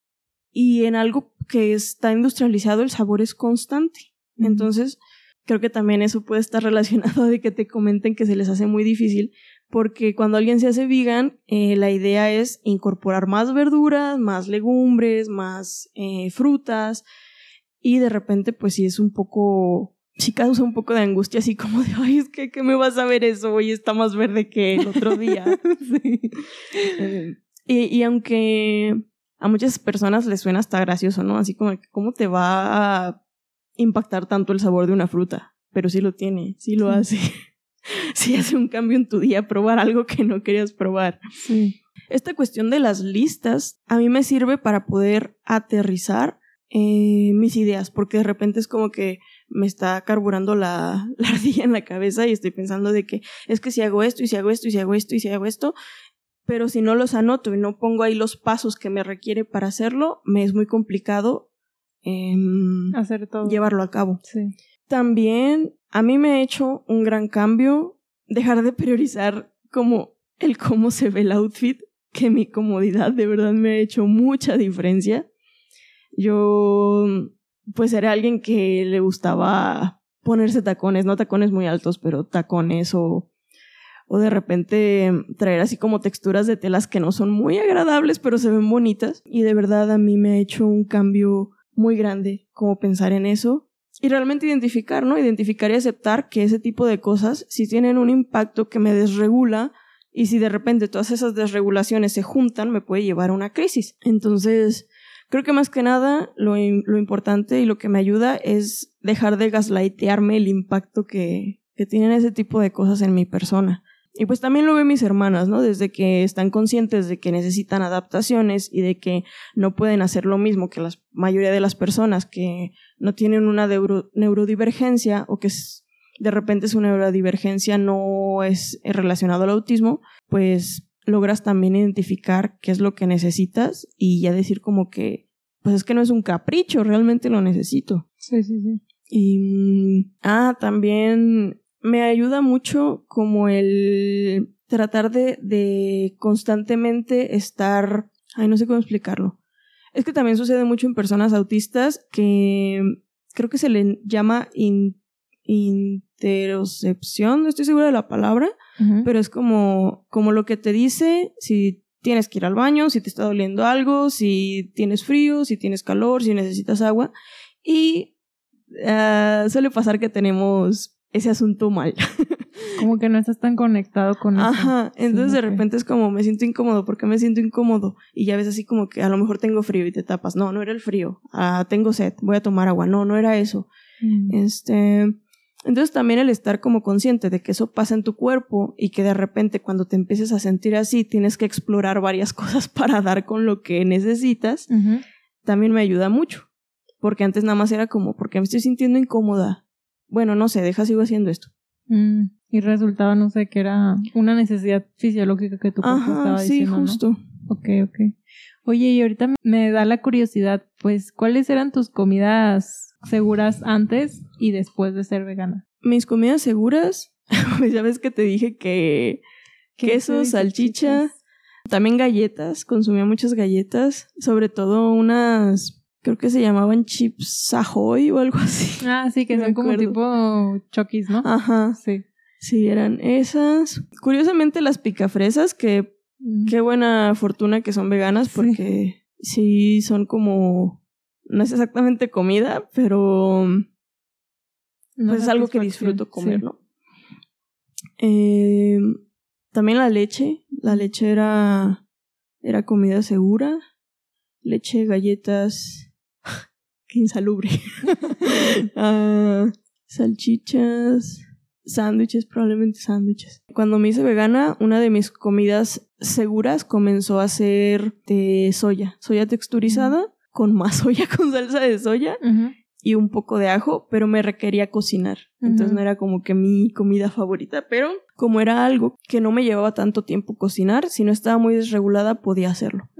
Y en algo que está industrializado el sabor es constante. Entonces, creo que también eso puede estar relacionado de que te comenten que se les hace muy difícil porque cuando alguien se hace vegan, eh, la idea es incorporar más verduras, más legumbres, más eh, frutas y de repente pues sí es un poco sí causa un poco de angustia, así como de, ay, es que, ¿qué me vas a ver eso? Hoy está más verde que el otro día. sí. Eh, y, aunque a muchas personas les suena hasta gracioso, ¿no? Así como, ¿cómo te va a impactar tanto el sabor de una fruta? Pero sí lo tiene, sí lo hace. sí hace un cambio en tu día, probar algo que no querías probar. Sí. Esta cuestión de las listas a mí me sirve para poder aterrizar eh, mis ideas, porque de repente es como que me está carburando la, la ardilla en la cabeza y estoy pensando de que es que si hago esto y si hago esto y si hago esto y si hago esto, pero si no los anoto y no pongo ahí los pasos que me requiere para hacerlo, me es muy complicado hacer todo. llevarlo a cabo. Sí. También a mí me ha hecho un gran cambio dejar de priorizar como el cómo se ve el outfit, que mi comodidad de verdad me ha hecho mucha diferencia. Yo pues era alguien que le gustaba ponerse tacones, no tacones muy altos, pero tacones o, o de repente traer así como texturas de telas que no son muy agradables, pero se ven bonitas. Y de verdad a mí me ha hecho un cambio muy grande como pensar en eso. Y realmente identificar, ¿no? Identificar y aceptar que ese tipo de cosas, si tienen un impacto que me desregula, y si de repente todas esas desregulaciones se juntan, me puede llevar a una crisis. Entonces, Creo que más que nada lo, lo importante y lo que me ayuda es dejar de gaslightearme el impacto que, que tienen ese tipo de cosas en mi persona. Y pues también lo ven mis hermanas, ¿no? Desde que están conscientes de que necesitan adaptaciones y de que no pueden hacer lo mismo que la mayoría de las personas que no tienen una neurodivergencia o que de repente su neurodivergencia no es relacionado al autismo, pues logras también identificar qué es lo que necesitas y ya decir como que, pues es que no es un capricho, realmente lo necesito. Sí, sí, sí. Y, mm, ah, también me ayuda mucho como el tratar de, de constantemente estar, ay, no sé cómo explicarlo. Es que también sucede mucho en personas autistas que creo que se le llama interocepción, no estoy segura de la palabra, pero es como, como lo que te dice si tienes que ir al baño, si te está doliendo algo, si tienes frío, si tienes calor, si necesitas agua. Y uh, suele pasar que tenemos ese asunto mal. como que no estás tan conectado con eso. Ajá, entonces de repente es como me siento incómodo, ¿por qué me siento incómodo? Y ya ves así como que a lo mejor tengo frío y te tapas. No, no era el frío. Ah, tengo sed, voy a tomar agua. No, no era eso. Mm. Este, entonces también el estar como consciente de que eso pasa en tu cuerpo y que de repente cuando te empieces a sentir así tienes que explorar varias cosas para dar con lo que necesitas, también me ayuda mucho. porque antes nada más era como, porque me estoy sintiendo incómoda. Bueno, no sé, deja, sigo haciendo esto. Mm, y resultaba, no sé, que era una necesidad fisiológica que tu cuerpo estaba sí, diciendo, ¿no? justo. Ok, ok. Oye, y ahorita me da la curiosidad, pues, ¿cuáles eran tus comidas seguras antes y después de ser vegana? Mis comidas seguras, pues ya ves que te dije que queso, salchicha, salchichas? también galletas, consumía muchas galletas, sobre todo unas, creo que se llamaban chips ahoy o algo así. Ah, sí, que Me son como tipo chokis, ¿no? Ajá, Sí. sí, eran esas. Curiosamente las picafresas, que Mm. qué buena fortuna que son veganas porque sí son como, no es exactamente comida, pero pues es algo que disfruto comer, sí. ¿no? Eh, también la leche. La leche era, era comida segura. Leche, galletas. Qué insalubre. Ah, salchichas. Sándwiches, probablemente sándwiches. Cuando me hice vegana, una de mis comidas seguras comenzó a ser de soya. Soya texturizada con más soya con salsa de soya y un poco de ajo, pero me requería cocinar. Entonces no era como que mi comida favorita, pero como era algo que no me llevaba tanto tiempo cocinar, si no estaba muy desregulada podía hacerlo.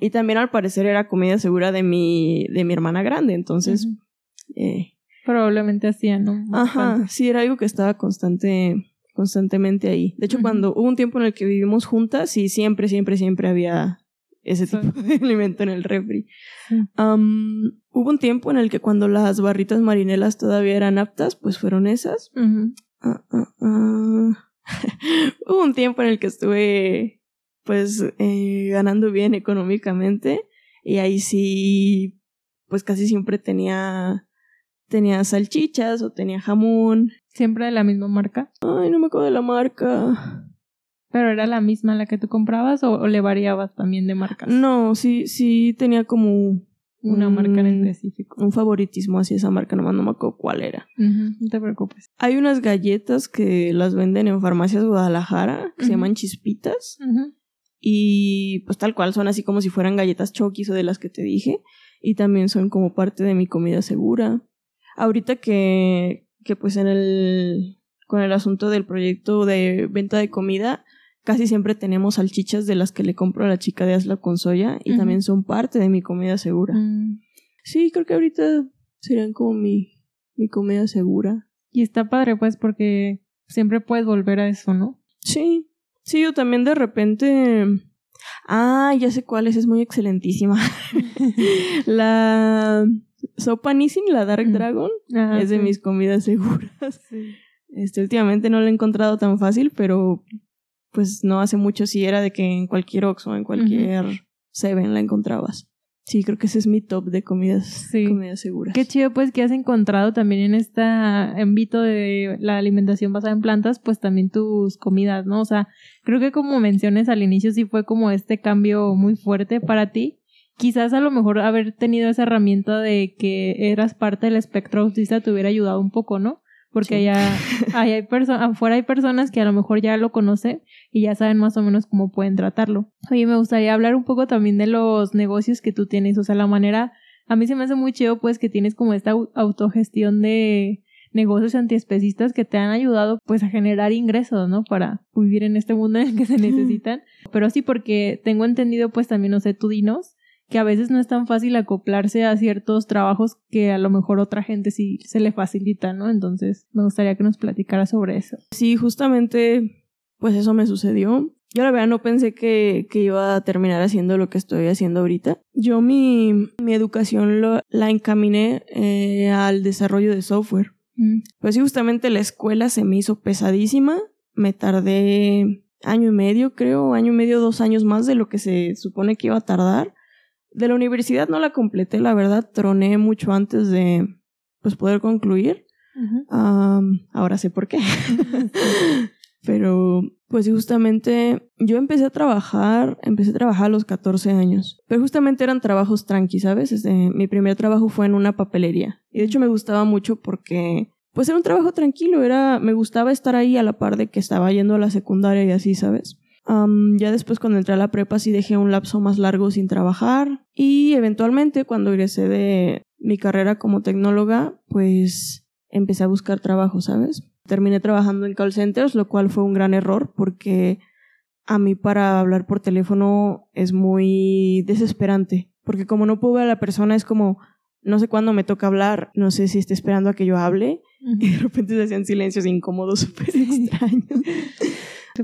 Y también al parecer era comida segura de mi, de mi hermana grande, entonces, eh, Probablemente hacían, ¿no? ajá, sí era algo que estaba constante, constantemente ahí. De hecho, cuando hubo un tiempo en el que vivimos juntas y siempre, siempre, siempre había ese tipo de alimento en el refri. Hubo un tiempo en el que cuando las barritas marinelas todavía eran aptas, pues fueron esas. Ujú. Ah, ah, ah. hubo un tiempo en el que estuve pues eh, ganando bien económicamente y ahí sí pues casi siempre tenía tenía salchichas o tenía jamón. Siempre de la misma marca. Ay, no me acuerdo de la marca. Pero era la misma la que tú comprabas o, o le variabas también de marcas. No, sí, sí tenía como Una marca en Mm. específico. un favoritismo hacia esa marca, nomás no me acuerdo cuál era. No te preocupes. Hay unas galletas que las venden en farmacias Guadalajara, que se llaman chispitas. Y pues tal cual son así como si fueran galletas chokis o de las que te dije. Y también son como parte de mi comida segura. Ahorita que, que pues en el, con el asunto del proyecto de venta de comida, casi siempre tenemos salchichas de las que le compro a la chica de Asla con soya y también son parte de mi comida segura. Mm. Sí, creo que ahorita serían como mi, mi comida segura. Y está padre, pues, porque siempre puedes volver a eso, ¿no? Sí, sí, yo también de repente... Ah, ya sé cuál es, es muy excelentísima. la sopa Nissin, la Dark Mm. Dragon, es de sí. mis comidas seguras. Sí. Este, últimamente no la he encontrado tan fácil, pero pues no hace mucho sí era de que en cualquier Oxxo, en cualquier Seven la encontrabas. Sí, creo que ese es mi top de comidas, Sí. comidas seguras. Qué chido, pues, que has encontrado también en este ámbito de la alimentación basada en plantas, pues también tus comidas, ¿no? O sea, creo que como menciones al inicio, sí fue como este cambio muy fuerte para ti. Quizás a lo mejor haber tenido esa herramienta de que eras parte del espectro autista te hubiera ayudado un poco, ¿no? Porque Sí. allá, allá hay afuera hay personas que a lo mejor ya lo conocen y ya saben más o menos cómo pueden tratarlo. Oye, me gustaría hablar un poco también de los negocios que tú tienes, o sea, la manera, a mí se me hace muy chido pues que tienes como esta au- autogestión de negocios antiespecistas que te han ayudado pues a generar ingresos, ¿no? Para vivir en este mundo en el que se necesitan. Pero sí, porque tengo entendido pues también, no sé, tú dinos, que a veces no es tan fácil acoplarse a ciertos trabajos que a lo mejor otra gente sí se le facilita, ¿no? Entonces, me gustaría que nos platicara sobre eso. Sí, justamente, pues eso me sucedió. Yo la verdad no pensé que, que iba a terminar haciendo lo que estoy haciendo ahorita. Yo mi, mi educación lo- la encaminé eh, al desarrollo de software. Mm, Pues sí, justamente la escuela se me hizo pesadísima. Me tardé año y medio, creo, año y medio, dos años más de lo que se supone que iba a tardar. De la universidad no la completé, la verdad, troné mucho antes de pues poder concluir. Am, ahora sé por qué. Pero, pues justamente yo empecé a trabajar, empecé a trabajar a los 14 años. Pero justamente eran trabajos tranqui, ¿sabes? Este, mi primer trabajo fue en una papelería. Y de hecho me gustaba mucho porque, pues era un trabajo tranquilo, era, me gustaba estar ahí a la par de que estaba yendo a la secundaria y así, ¿sabes? Ya después cuando entré a la prepa sí dejé un lapso más largo sin trabajar y eventualmente cuando egresé de, mi carrera como tecnóloga, pues empecé a buscar trabajo, ¿sabes? Terminé trabajando en call centers, lo cual fue un gran error porque a mí para hablar por teléfono es muy desesperante, porque como no puedo ver a la persona es como, no sé cuándo me toca hablar, no sé si está esperando a que yo hable, y de repente se hacían silencios incómodos súper extraños.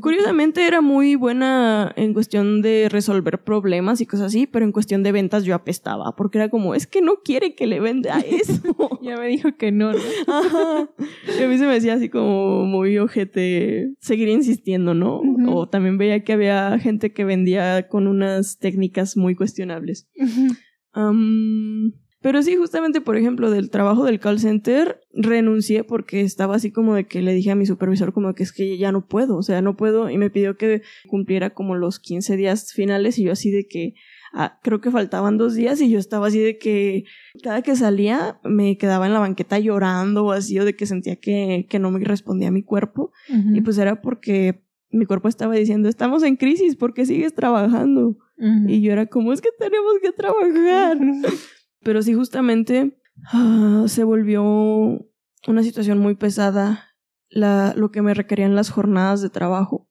Curiosamente era muy buena en cuestión de resolver problemas y cosas así, pero en cuestión de ventas yo apestaba, porque era como, es que no quiere que le venda eso. ya me dijo que no. ¿no? Ajá. Y a mí se me decía así como muy ojete seguir insistiendo, ¿no? O también veía que había gente que vendía con unas técnicas muy cuestionables. Pero sí, justamente, por ejemplo, del trabajo del call center, renuncié porque estaba así como de que le dije a mi supervisor como que es que ya no puedo, o sea, no puedo, y me pidió que cumpliera como los 15 días finales y yo así de que, ah, creo que faltaban dos días y yo estaba así de que cada que salía me quedaba en la banqueta llorando o así, o de que sentía que, que no me respondía mi cuerpo, y pues era porque mi cuerpo estaba diciendo, estamos en crisis, ¿por qué sigues trabajando? Y yo era como, es que tenemos que trabajar. Pero sí, justamente ah, se volvió una situación muy pesada la, lo que me requerían las jornadas de trabajo.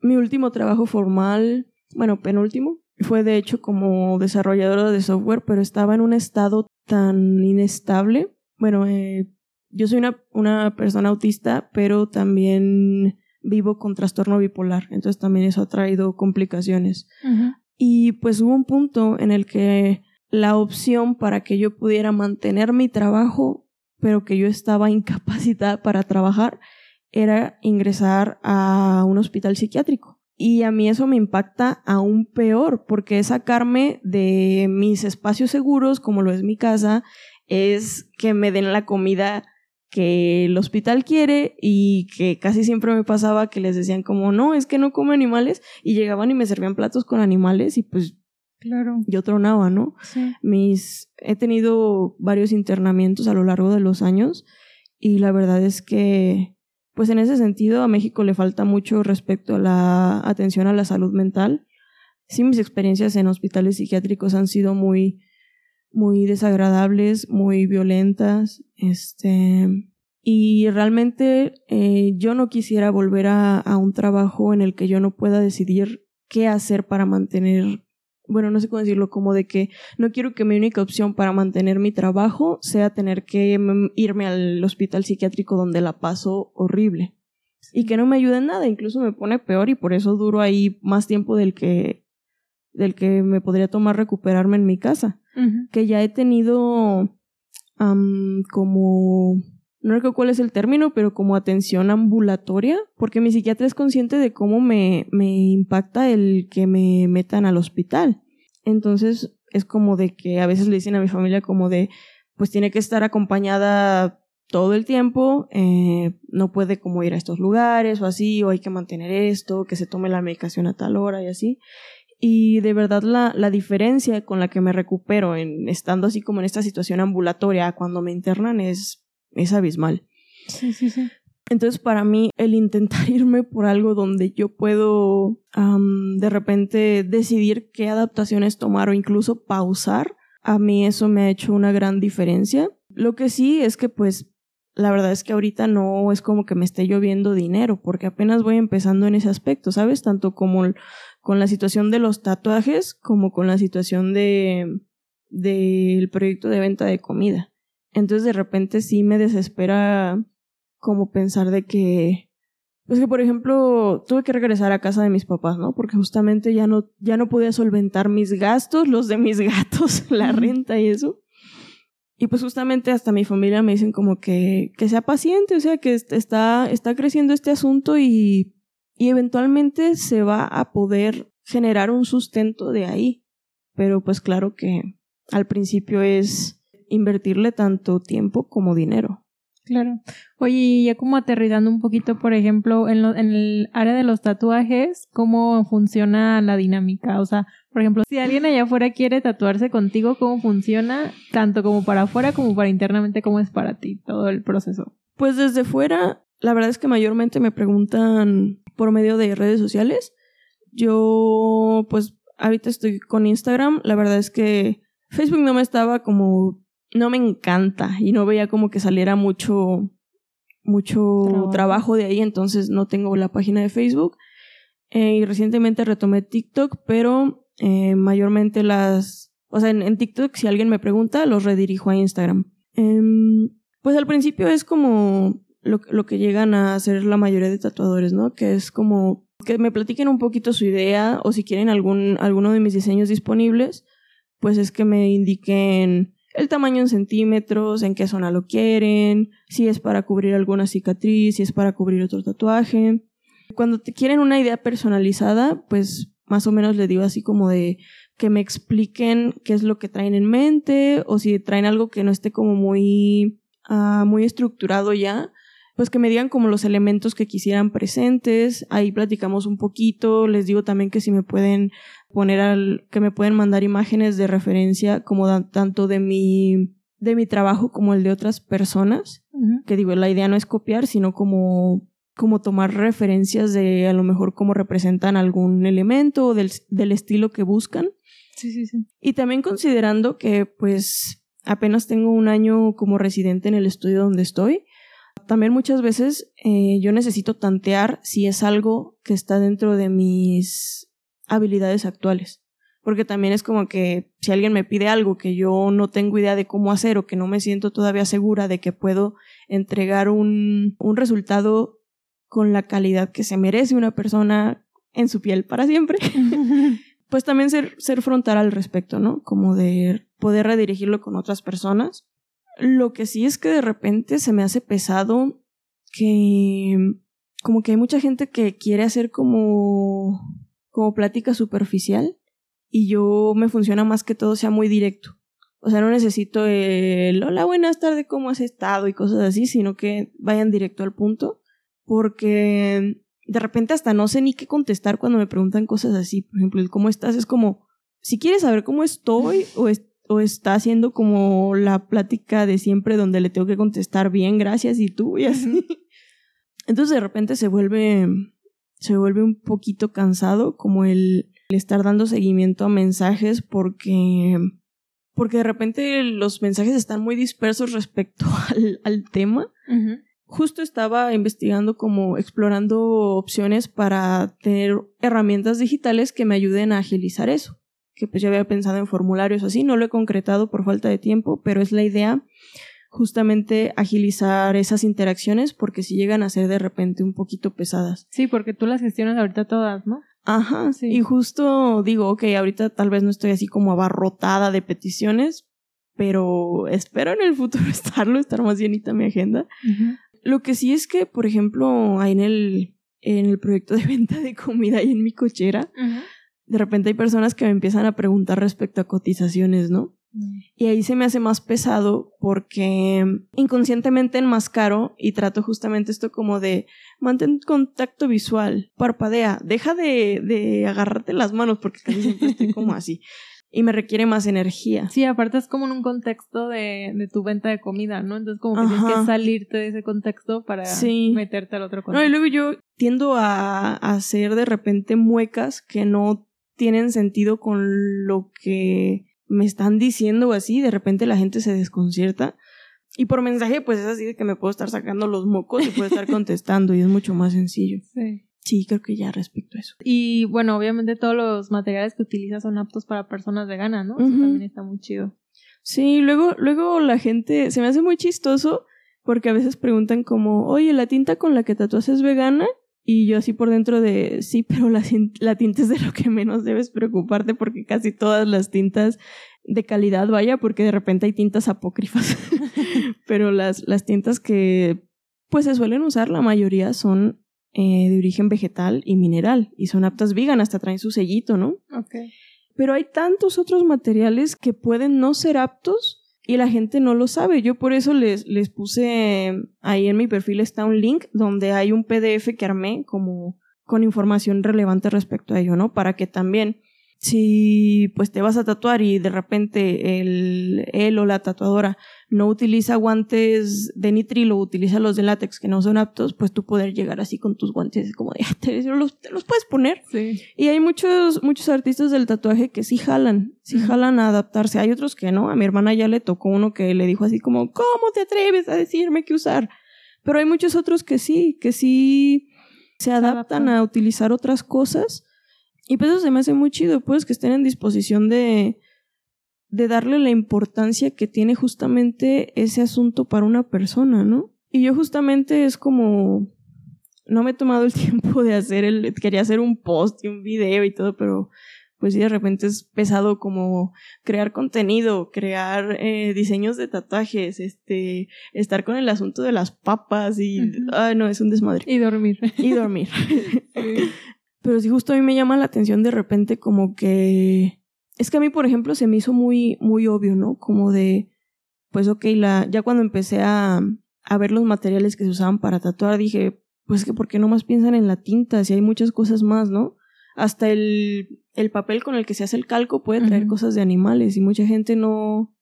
mi último trabajo formal, bueno, penúltimo, fue de hecho como desarrolladora de software, pero estaba en un estado tan inestable. Bueno, eh, yo soy una, una persona autista, pero también vivo con trastorno bipolar, entonces también eso ha traído complicaciones. Y pues hubo un punto en el que la opción para que yo pudiera mantener mi trabajo, pero que yo estaba incapacitada para trabajar, era ingresar a un hospital psiquiátrico. Y a mí eso me impacta aún peor, porque es sacarme de mis espacios seguros, como lo es mi casa, es que me den la comida que el hospital quiere y que casi siempre me pasaba que les decían como no, es que no come animales y llegaban y me servían platos con animales y pues Claro. Yo tronaba, ¿no? Sí. Mis, he tenido varios internamientos a lo largo de los años y la verdad es que, pues en ese sentido a México le falta mucho respecto a la atención a la salud mental. Sí, mis experiencias en hospitales psiquiátricos han sido muy, muy desagradables, muy violentas, este, y realmente eh, yo no quisiera volver a, a un trabajo en el que yo no pueda decidir qué hacer para mantener bueno, no sé cómo decirlo, como de que no quiero que mi única opción para mantener mi trabajo sea tener que irme al hospital psiquiátrico donde la paso horrible. Y que no me ayude en nada, incluso me pone peor y por eso duro ahí más tiempo del que del que me podría tomar recuperarme en mi casa. Que ya he tenido como no recuerdo cuál es el término, pero como atención ambulatoria, porque mi psiquiatra es consciente de cómo me, me impacta el que me metan al hospital. Entonces es como de que a veces le dicen a mi familia como de, pues tiene que estar acompañada todo el tiempo, eh, no puede como ir a estos lugares o así, o hay que mantener esto, que se tome la medicación a tal hora y así. Y de verdad la, la diferencia con la que me recupero en estando así como en esta situación ambulatoria cuando me internan es es abismal. Sí, sí, sí. Entonces, para mí, el intentar irme por algo donde yo puedo de repente decidir qué adaptaciones tomar o incluso pausar, a mí eso me ha hecho una gran diferencia. Lo que sí es que, pues, la verdad es que ahorita no es como que me esté lloviendo dinero, porque apenas voy empezando en ese aspecto, ¿sabes? Tanto como con la situación de los tatuajes, como con la situación de del proyecto de venta de comida. Entonces de repente sí me desespera como pensar de que, pues que por ejemplo tuve que regresar a casa de mis papás, ¿no? Porque justamente ya no, ya no podía solventar mis gastos, los de mis gatos, la renta y eso. Y pues justamente hasta mi familia me dicen como que, que sea paciente, o sea, que está, está creciendo este asunto y, y eventualmente se va a poder generar un sustento de ahí. Pero pues claro que al principio es invertirle tanto tiempo como dinero. Claro. Oye, ya como aterrizando un poquito, por ejemplo, en, en el área de los tatuajes, ¿cómo funciona la dinámica? O sea, por ejemplo, si alguien allá afuera quiere tatuarse contigo, ¿cómo funciona? Tanto como para afuera como para internamente, ¿cómo es para ti todo el proceso? Pues desde fuera, la verdad es que mayormente me preguntan por medio de redes sociales. Yo, pues, ahorita estoy con Instagram. La verdad es que Facebook no me estaba como, no me encanta y no veía como que saliera mucho, mucho trabajo, de ahí, entonces no tengo la página de Facebook. Eh, y recientemente retomé TikTok, pero eh, mayormente las, o sea, en, TikTok si alguien me pregunta, los redirijo a Instagram. Em, pues al principio es como lo, lo, que llegan a hacer la mayoría de tatuadores, ¿no? Que es como que me platiquen un poquito su idea o si quieren algún, alguno de mis diseños disponibles, pues es que me indiquen el tamaño en centímetros, en qué zona lo quieren, si es para cubrir alguna cicatriz, si es para cubrir otro tatuaje. Cuando te quieren una idea personalizada, pues más o menos le digo así como de que me expliquen qué es lo que traen en mente o si traen algo que no esté como muy, uh, muy estructurado ya, pues que me digan como los elementos que quisieran presentes, ahí platicamos un poquito, les digo también que si me pueden poner al, que me pueden mandar imágenes de referencia como tanto de mi, de mi trabajo como el de otras personas, que digo, la idea no es copiar, sino como como tomar referencias de a lo mejor cómo representan algún elemento o del, del estilo que buscan. Sí, sí, sí. Y también considerando que pues apenas tengo un año como residente en el estudio donde estoy, también muchas veces eh, yo necesito tantear si es algo que está dentro de mis habilidades actuales. Porque también es como que si alguien me pide algo que yo no tengo idea de cómo hacer o que no me siento todavía segura de que puedo entregar un, un resultado con la calidad que se merece una persona en su piel para siempre, pues también ser, ser frontal al respecto, ¿no? Como de poder redirigirlo con otras personas lo que sí es que de repente se me hace pesado que como que hay mucha gente que quiere hacer como como plática superficial y yo me funciona más que todo sea muy directo. O sea, no necesito el hola, buenas tardes, ¿cómo has estado? y cosas así, sino que vayan directo al punto porque de repente hasta no sé ni qué contestar cuando me preguntan cosas así. Por ejemplo, el cómo estás es como si quieres saber cómo estoy o, o está haciendo como la plática de siempre donde le tengo que contestar bien, gracias y tú y así. Entonces de repente se vuelve se vuelve un poquito cansado como el, estar dando seguimiento a mensajes porque porque de repente los mensajes están muy dispersos respecto al, al tema. Justo estaba investigando como explorando opciones para tener herramientas digitales que me ayuden a agilizar eso que pues ya había pensado en formularios así, no lo he concretado por falta de tiempo, pero es la idea justamente agilizar esas interacciones porque si llegan a ser de repente un poquito pesadas. Sí, porque tú las gestionas ahorita todas, ¿no? Ajá, sí. Y justo digo, ok, ahorita tal vez no estoy así como abarrotada de peticiones, pero espero en el futuro estarlo, estar más llenita mi agenda. Lo que sí es que, por ejemplo, ahí en el, en el proyecto de venta de comida y en mi cochera, de repente hay personas que me empiezan a preguntar respecto a cotizaciones, ¿no? Mm. Y ahí se me hace más pesado porque inconscientemente enmascaro y trato justamente esto como de mantén contacto visual, parpadea, deja de, de agarrarte las manos porque casi siempre estoy como así. Y me requiere más energía. Sí, aparte es como en un contexto de, de tu venta de comida, ¿no? Entonces como que tienes que salirte de ese contexto para meterte al otro contexto. No, y luego yo tiendo a hacer de repente muecas que no tienen sentido con lo que me están diciendo o así, de repente la gente se desconcierta. Y por mensaje, pues es así de que me puedo estar sacando los mocos y puedo estar contestando y es mucho más sencillo. Sí. Sí, creo que ya respecto a eso. Y bueno, obviamente todos los materiales que utilizas son aptos para personas veganas, ¿no? Eso también está muy chido. Sí, luego, luego la gente, se me hace muy chistoso porque a veces preguntan como, oye, ¿la tinta con la que tatuas es vegana? Y yo así por dentro de, sí, pero la, la tinta es de lo que menos debes preocuparte porque casi todas las tintas de calidad, vaya, porque de repente hay tintas apócrifas. pero las, las tintas que pues se suelen usar, la mayoría son eh, de origen vegetal y mineral y son aptas vegan, hasta traen su sellito, ¿no? Ok. Pero hay tantos otros materiales que pueden no ser aptos y la gente no lo sabe. Yo por eso les, les puse ahí en mi perfil está un link donde hay un PDF que armé como con información relevante respecto a ello, ¿no? Para que también si pues te vas a tatuar y de repente el, él o la tatuadora no utiliza guantes de nitrilo, utiliza los de látex que no son aptos, pues tú poder llegar así con tus guantes como de, te, los, te los puedes poner. Sí. Y hay muchos, muchos artistas del tatuaje que sí jalan, sí jalan a adaptarse. Hay otros que no. A mi hermana ya le tocó uno que le dijo así como, ¿cómo te atreves a decirme qué usar? Pero hay muchos otros que sí, que sí se adaptan adaptan. a utilizar otras cosas. Y pues eso se me hace muy chido, pues que estén en disposición de, de darle la importancia que tiene justamente ese asunto para una persona, ¿no? Y yo justamente es como, no me he tomado el tiempo de hacer el, quería hacer un post y un video y todo, pero pues sí, de repente es pesado como crear contenido, crear eh, diseños de tatuajes, este, estar con el asunto de las papas y, Ujú. ay no, es un desmadre. Y dormir. Y dormir. Sí. Pero sí, justo a mí me llama la atención de repente como que... Es que a mí, por ejemplo, se me hizo muy, muy obvio, ¿no? Como de, pues ok, la, ya cuando empecé a, a ver los materiales que se usaban para tatuar, dije, pues que ¿por qué no más piensan en la tinta? Si hay muchas cosas más, ¿no? Hasta el, el papel con el que se hace el calco puede traer cosas de animales y mucha gente no,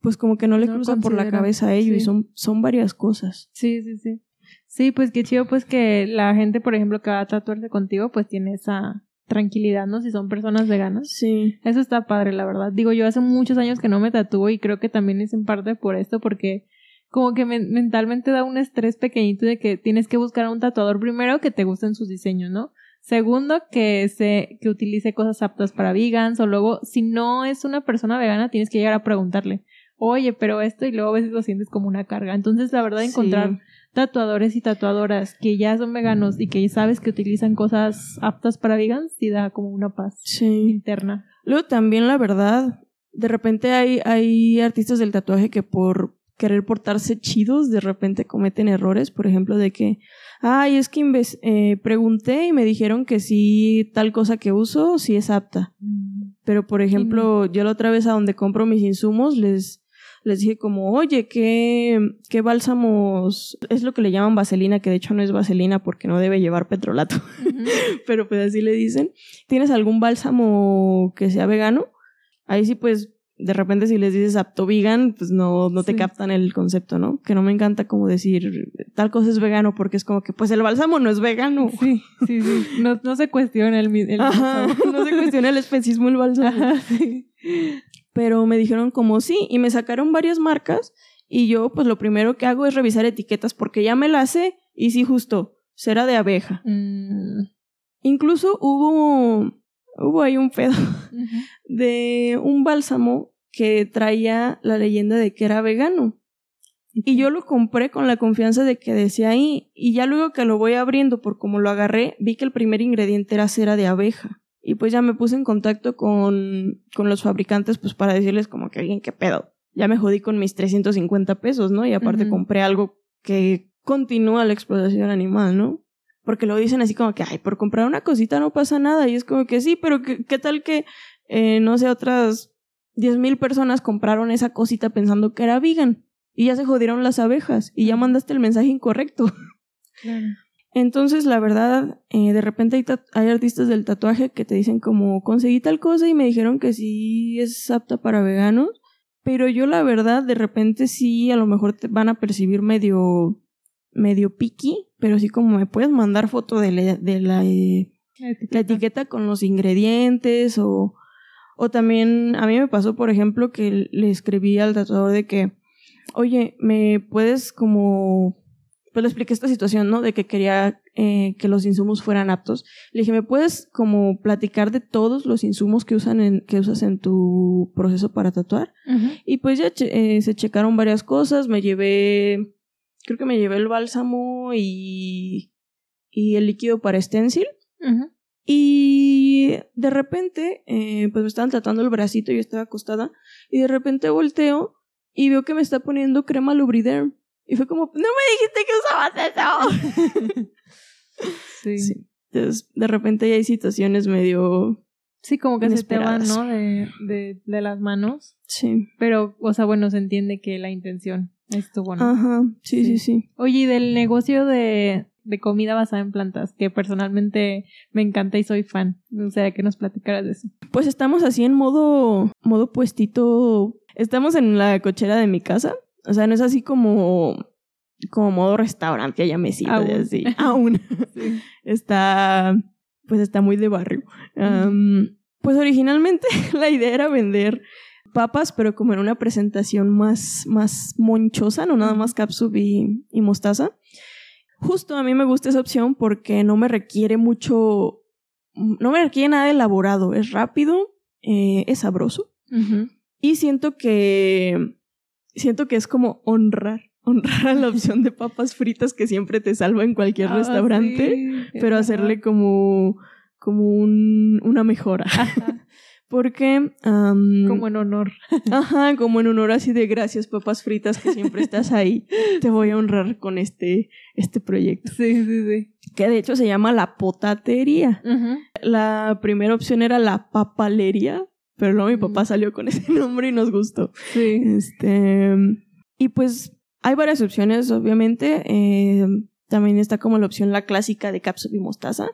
pues como que no le No cruza por la cabeza a ello y son, son varias cosas. Sí, sí, sí. Sí, pues qué chido, pues que la gente, por ejemplo, que va a tatuarse contigo, pues tiene esa tranquilidad, ¿no? Si son personas veganas. Sí. Eso está padre, la verdad. Digo, yo hace muchos años que no me tatúo y creo que también es en parte por esto, porque como que men- mentalmente da un estrés pequeñito de que tienes que buscar a un tatuador primero que te gusten sus diseños, ¿no? Segundo, que se, que utilice cosas aptas para vegans, o luego, si no es una persona vegana, tienes que llegar a preguntarle, oye, pero esto, y luego a veces lo sientes como una carga. Entonces, la verdad, encontrar Sí. Tatuadores y tatuadoras que ya son veganos y que sabes que utilizan cosas aptas para vegans, sí da como una paz Sí. interna. Luego también la verdad, de repente hay, hay artistas del tatuaje que por querer portarse chidos, de repente cometen errores, por ejemplo, de que, ay, es que eh, pregunté y me dijeron que sí, tal cosa que uso, sí es apta. Pero, por ejemplo, yo la otra vez a donde compro mis insumos, les, les dije como, oye, ¿qué, ¿qué bálsamos? Es lo que le llaman vaselina, que de hecho no es vaselina porque no debe llevar petrolato pero pues así le dicen. ¿Tienes algún bálsamo que sea vegano? Ahí sí, pues, de repente si les dices apto vegan, pues no, no te Sí. captan el concepto, ¿no? Que no me encanta como decir tal cosa es vegano, porque es como que, pues el bálsamo no es vegano. Sí, sí, sí. No, no se cuestiona el, el Ajá, bálsamo. no se cuestiona el especismo del bálsamo. Ajá, sí. Pero me dijeron como sí, y me sacaron varias marcas, y yo, pues lo primero que hago es revisar etiquetas, porque ya me las sé, y sí, justo, cera de abeja. Mm, Incluso hubo, hubo ahí un pedo. de un bálsamo que traía la leyenda de que era vegano. Y yo lo compré con la confianza de que decía ahí. Y ya luego que lo voy abriendo, por como lo agarré, vi que el primer ingrediente era cera de abeja. Y pues ya me puse en contacto con, con los fabricantes, pues para decirles como que alguien qué pedo. Ya me jodí con mis 350 pesos, ¿no? Y aparte compré algo que continúa la explotación animal, ¿no? Porque lo dicen así como que, ay, por comprar una cosita no pasa nada. Y es como que sí, pero ¿qué, qué tal que, eh, no sé, otras 10.000 personas compraron esa cosita pensando que era vegan? Y ya se jodieron las abejas y ya mandaste el mensaje incorrecto. Claro. Entonces, la verdad, eh, de repente hay, artistas del tatuaje que te dicen como conseguí tal cosa y me dijeron que sí es apta para veganos, pero yo la verdad, de repente sí, a lo mejor te van a percibir medio, medio picky, pero sí como me puedes mandar foto de, la- de la, eh, la etiqueta con los ingredientes o, o también a mí me pasó, por ejemplo, que le escribí al tatuador de que, oye, ¿me puedes como... Pues le expliqué esta situación, ¿no? De que quería eh, que los insumos fueran aptos. Le dije, ¿me puedes como platicar de todos los insumos que, usan en, que usas en tu proceso para tatuar? Y pues ya che- eh, se checaron varias cosas, me llevé, creo que me llevé el bálsamo y, y el líquido para stencil. Y de repente, eh, pues me estaban tratando el bracito, yo estaba acostada, y de repente volteo y veo que me está poniendo crema Lubriderm. Y fue como, no me dijiste que usabas eso. Sí. sí. Sí. Entonces, de repente ya hay situaciones medio... como que se te van. ¿no? De, de, de las manos. Sí. Pero, o sea, bueno, se entiende que la intención estuvo, ¿no? Ajá, sí, sí, Sí. sí. Oye, y del negocio de, de comida basada en plantas, que personalmente me encanta y soy fan. Me gustaría que nos platicaras de eso. Pues estamos así en modo, modo puestito. Estamos en la cochera de mi casa. O sea, no es así como, como modo restaurante, ya me sirve Aún. así. Aún. Sí. está, pues está muy de barrio. Pues originalmente la idea era vender papas, pero como en una presentación más, más monchosa, no nada más capsup y, y mostaza. Justo a mí me gusta esa opción porque no me requiere mucho, no me requiere nada elaborado, es rápido, eh, es sabroso y siento que, siento que es como honrar, honrar a la opción de papas fritas que siempre te salva en cualquier Ah, restaurante sí, pero hacerle como, como un, una mejora. Ajá, Porque, am, como en honor. ajá, como en honor así de gracias, papas fritas, que siempre estás ahí, te voy a honrar con este, este proyecto. Sí, sí, sí. Que de hecho se llama la potatería. La primera opción era la papalería, pero luego mi papá salió con ese nombre y nos gustó. Sí. Este, y pues hay varias opciones, obviamente. Eh, también está como la opción la clásica de capsup y mostaza.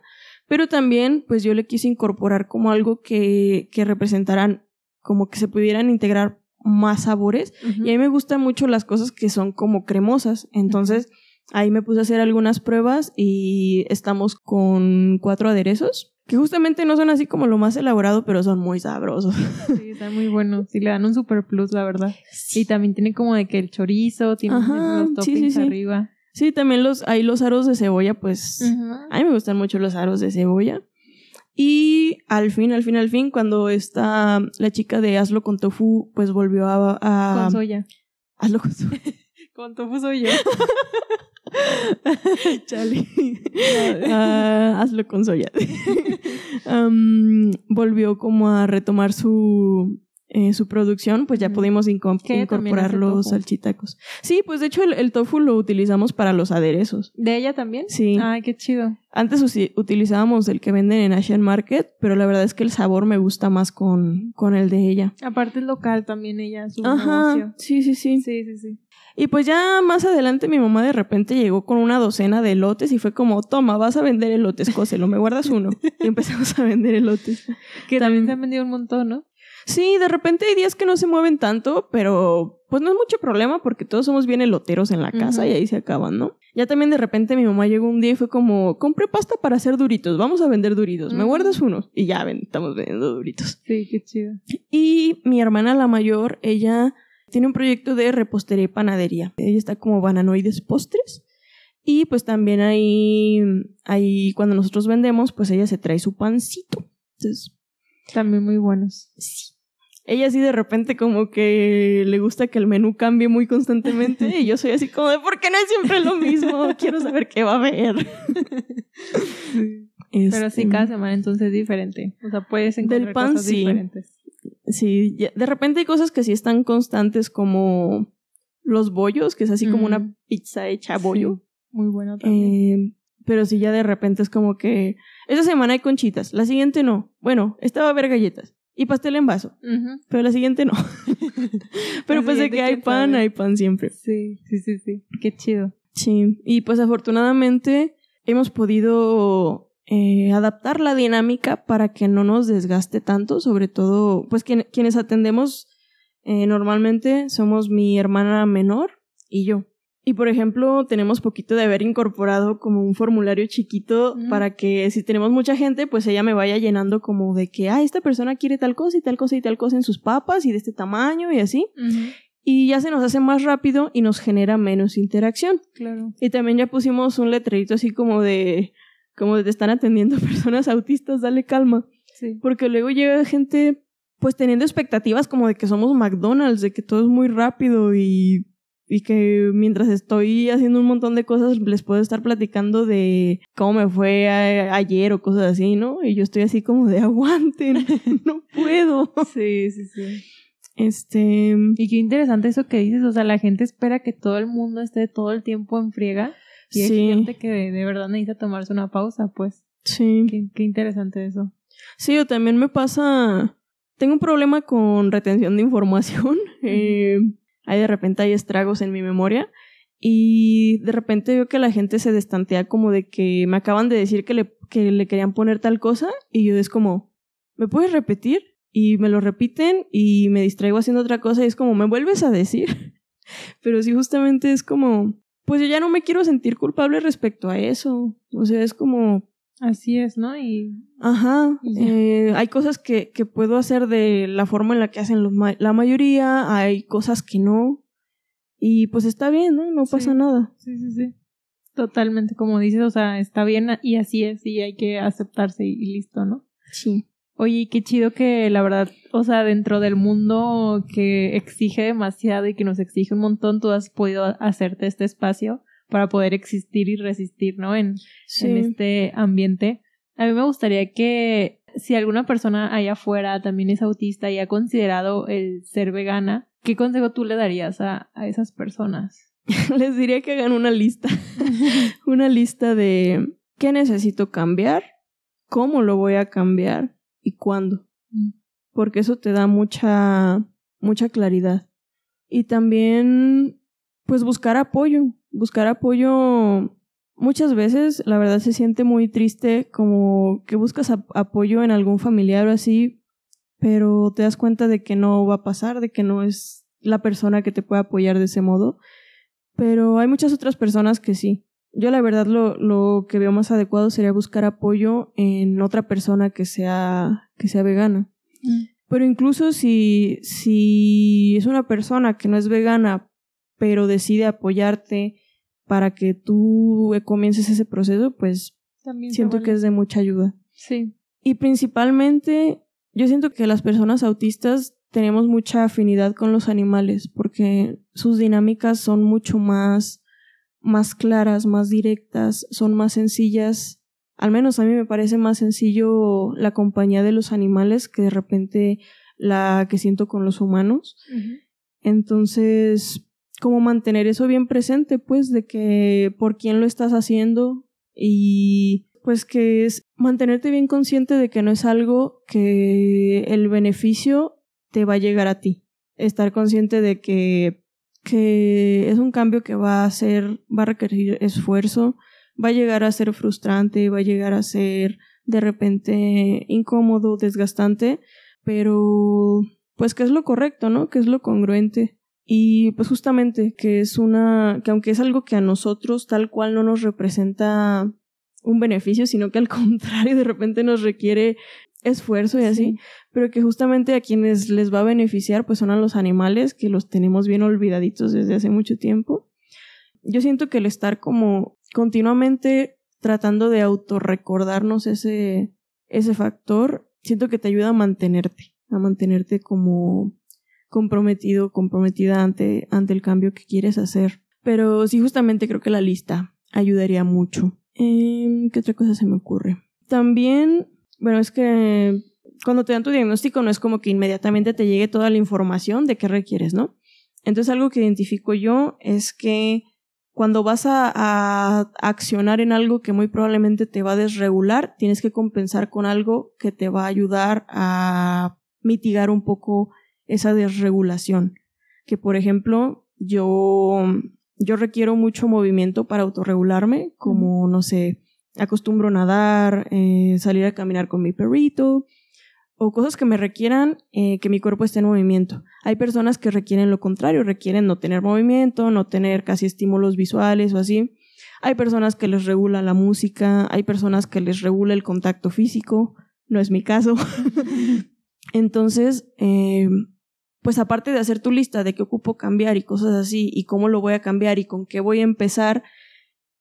Pero también, pues yo le quise incorporar como algo que, que representaran, como que se pudieran integrar más sabores. Y a mí me gustan mucho las cosas que son como cremosas. Entonces, ahí me puse a hacer algunas pruebas y estamos con cuatro aderezos. Que justamente no son así como lo más elaborado, pero son muy sabrosos. Sí, está muy bueno. Sí, le dan un super plus, la verdad. Y también tiene como de que el chorizo, tiene Ajá, los sí, toppings sí, sí. arriba. Sí, también los, hay los aros de cebolla, pues a mí me gustan mucho los aros de cebolla. Y al fin, al fin, al fin, cuando está la chica de Hazlo con Tofu, pues volvió a... a Con soya. Hazlo con Tofu. Con tofu soy yo. Chale. Ah, hazlo con soya. Volvió como a retomar su, eh, su producción, pues ya pudimos inco- incorporar los salchitacos. Sí, pues de hecho el, el tofu lo utilizamos para los aderezos. ¿De ella también? Sí. Ay, qué chido. Antes utilizábamos el que venden en Asian Market, pero la verdad es que el sabor me gusta más con, con el de ella. Aparte es local también ella, su Ajá, negocio. sí, sí, sí. Sí, sí, sí. Y pues ya más adelante mi mamá de repente llegó con una docena de elotes y fue como, toma, vas a vender elotes, cóselo, me guardas uno. Y empezamos a vender elotes. Que Tam- también se han vendido un montón, ¿no? Sí, de repente hay días que no se mueven tanto, pero pues no es mucho problema porque todos somos bien eloteros en la casa y ahí se acaban, ¿no? Ya también de repente mi mamá llegó un día y fue como, compré pasta para hacer duritos, vamos a vender duritos, ¿me guardas unos? Y ya ven, estamos vendiendo duritos. Sí, qué chido. Y mi hermana, la mayor, ella tiene un proyecto de repostería y panadería. Ella está como bananoides postres. Y pues también ahí, ahí cuando nosotros vendemos, pues ella se trae su pancito. Entonces, También muy buenos. sí. Ella sí de repente como que le gusta que el menú cambie muy constantemente y yo soy así como de, ¿por qué no es siempre lo mismo? Quiero saber qué va a haber. Pero sí, Este, cada semana entonces es diferente. O sea, puedes encontrar Del pan, cosas sí. diferentes. Sí, de repente hay cosas que sí están constantes como los bollos, que es así como Mm. una pizza hecha a bollo. Sí, muy bueno también. Eh, pero sí, ya de repente es como que esta semana hay conchitas, la siguiente no. Bueno, esta va a haber galletas y pastel en vaso, pero la siguiente no. pero pues de que hay ¿quién pan, sabe? hay pan siempre. Sí, sí, sí, sí. Qué chido. Sí, y pues afortunadamente hemos podido eh, adaptar la dinámica para que no nos desgaste tanto, sobre todo, pues quien- quienes atendemos eh, normalmente somos mi hermana menor y yo. Y por ejemplo, tenemos poquito de haber incorporado como un formulario chiquito Mm. para que si tenemos mucha gente, pues ella me vaya llenando como de que, ah, esta persona quiere tal cosa y tal cosa y tal cosa en sus papas y de este tamaño y así. Y ya se nos hace más rápido y nos genera menos interacción. Claro. Y también ya pusimos un letrerito así como de, como te están atendiendo personas autistas, dale calma. Sí. Porque luego llega gente, pues teniendo expectativas como de que somos McDonald's, de que todo es muy rápido y, y que mientras estoy haciendo un montón de cosas les puedo estar platicando de cómo me fue a- ayer o cosas así, ¿no? Y yo estoy así como de aguanten, no puedo. Sí, sí, sí. Este, Y qué interesante eso que dices. O sea, la gente espera que todo el mundo esté todo el tiempo en friega. Y hay sí, gente que de, de verdad necesita tomarse una pausa, pues. sí. Qué, qué interesante eso. Sí, o también me pasa. Tengo un problema con retención de información. Eh, hay de repente hay estragos en mi memoria. Y de repente veo que la gente se destantea como de que me acaban de decir que le, que le querían poner tal cosa. Y yo es como, ¿me puedes repetir? Y me lo repiten y me distraigo haciendo otra cosa. Y es como, ¿me vuelves a decir? Pero sí, justamente es como, pues yo ya no me quiero sentir culpable respecto a eso. O sea, es como... Así es, ¿no? Y... Ajá. Eh, hay cosas que, que puedo hacer de la forma en la que hacen los la mayoría, hay cosas que no. Y pues está bien, ¿no? No pasa nada. Sí, sí, sí. Totalmente, como dices, o sea, está bien y así es y hay que aceptarse y listo, ¿no? Sí. Oye, qué chido que la verdad, o sea, dentro del mundo que exige demasiado y que nos exige un montón, tú has podido hacerte este espacio para poder existir y resistir, ¿no? En, en este ambiente. A mí me gustaría que si alguna persona allá afuera también es autista y ha considerado el ser vegana, ¿qué consejo tú le darías a, a esas personas? Les diría que hagan una lista, una lista de qué necesito cambiar, cómo lo voy a cambiar y cuándo. Mm. Porque eso te da mucha, mucha claridad. Y también, pues buscar apoyo. Buscar apoyo muchas veces, la verdad se siente muy triste como que buscas apoyo en algún familiar o así, pero te das cuenta de que no va a pasar, de que no es la persona que te puede apoyar de ese modo. Pero hay muchas otras personas que sí. Yo la verdad lo, lo que veo más adecuado sería buscar apoyo en otra persona que sea, que sea vegana. Mm. Pero incluso si, si es una persona que no es vegana, pero decide apoyarte para que tú comiences ese proceso, pues También siento que es de mucha ayuda. Sí. Y principalmente, yo siento que las personas autistas tenemos mucha afinidad con los animales porque sus dinámicas son mucho más más claras, más directas, son más sencillas. Al menos a mí me parece más sencillo la compañía de los animales que de repente la que siento con los humanos. Entonces, ¿cómo mantener eso bien presente? Pues de que por quién lo estás haciendo y pues que es mantenerte bien consciente de que no es algo que el beneficio te va a llegar a ti. Estar consciente de que que es un cambio que va a ser, va a requerir esfuerzo, va a llegar a ser frustrante, va a llegar a ser de repente incómodo, desgastante, pero pues que es lo correcto, ¿no? Que es lo congruente. Y pues justamente que es una, que aunque es algo que a nosotros tal cual no nos representa un beneficio, sino que al contrario de repente nos requiere esfuerzo y así, pero que justamente a quienes les va a beneficiar pues son a los animales que los tenemos bien olvidaditos desde hace mucho tiempo. Yo siento que el estar como continuamente tratando de autorrecordarnos ese, ese factor, siento que te ayuda a mantenerte, a mantenerte como comprometido, comprometida ante, ante el cambio que quieres hacer. Pero sí, justamente creo que la lista ayudaría mucho. Em, ¿Qué otra cosa se me ocurre? También bueno, es que cuando te dan tu diagnóstico no es como que inmediatamente te llegue toda la información de qué requieres, ¿no? Entonces algo que identifico yo es que cuando vas a, accionar en algo que muy probablemente te va a desregular, tienes que compensar con algo que te va a ayudar a mitigar un poco esa desregulación. Que por ejemplo, yo, yo requiero mucho movimiento para autorregularme, como, no sé, acostumbro a nadar, eh, salir a caminar con mi perrito o cosas que me requieran eh, que mi cuerpo esté en movimiento. Hay personas que requieren lo contrario, requieren no tener movimiento, no tener casi estímulos visuales o así. Hay personas que les regula la música, hay personas que les regula el contacto físico, no es mi caso. Entonces, eh, pues aparte de hacer tu lista de qué ocupo cambiar y cosas así, y cómo lo voy a cambiar y con qué voy a empezar,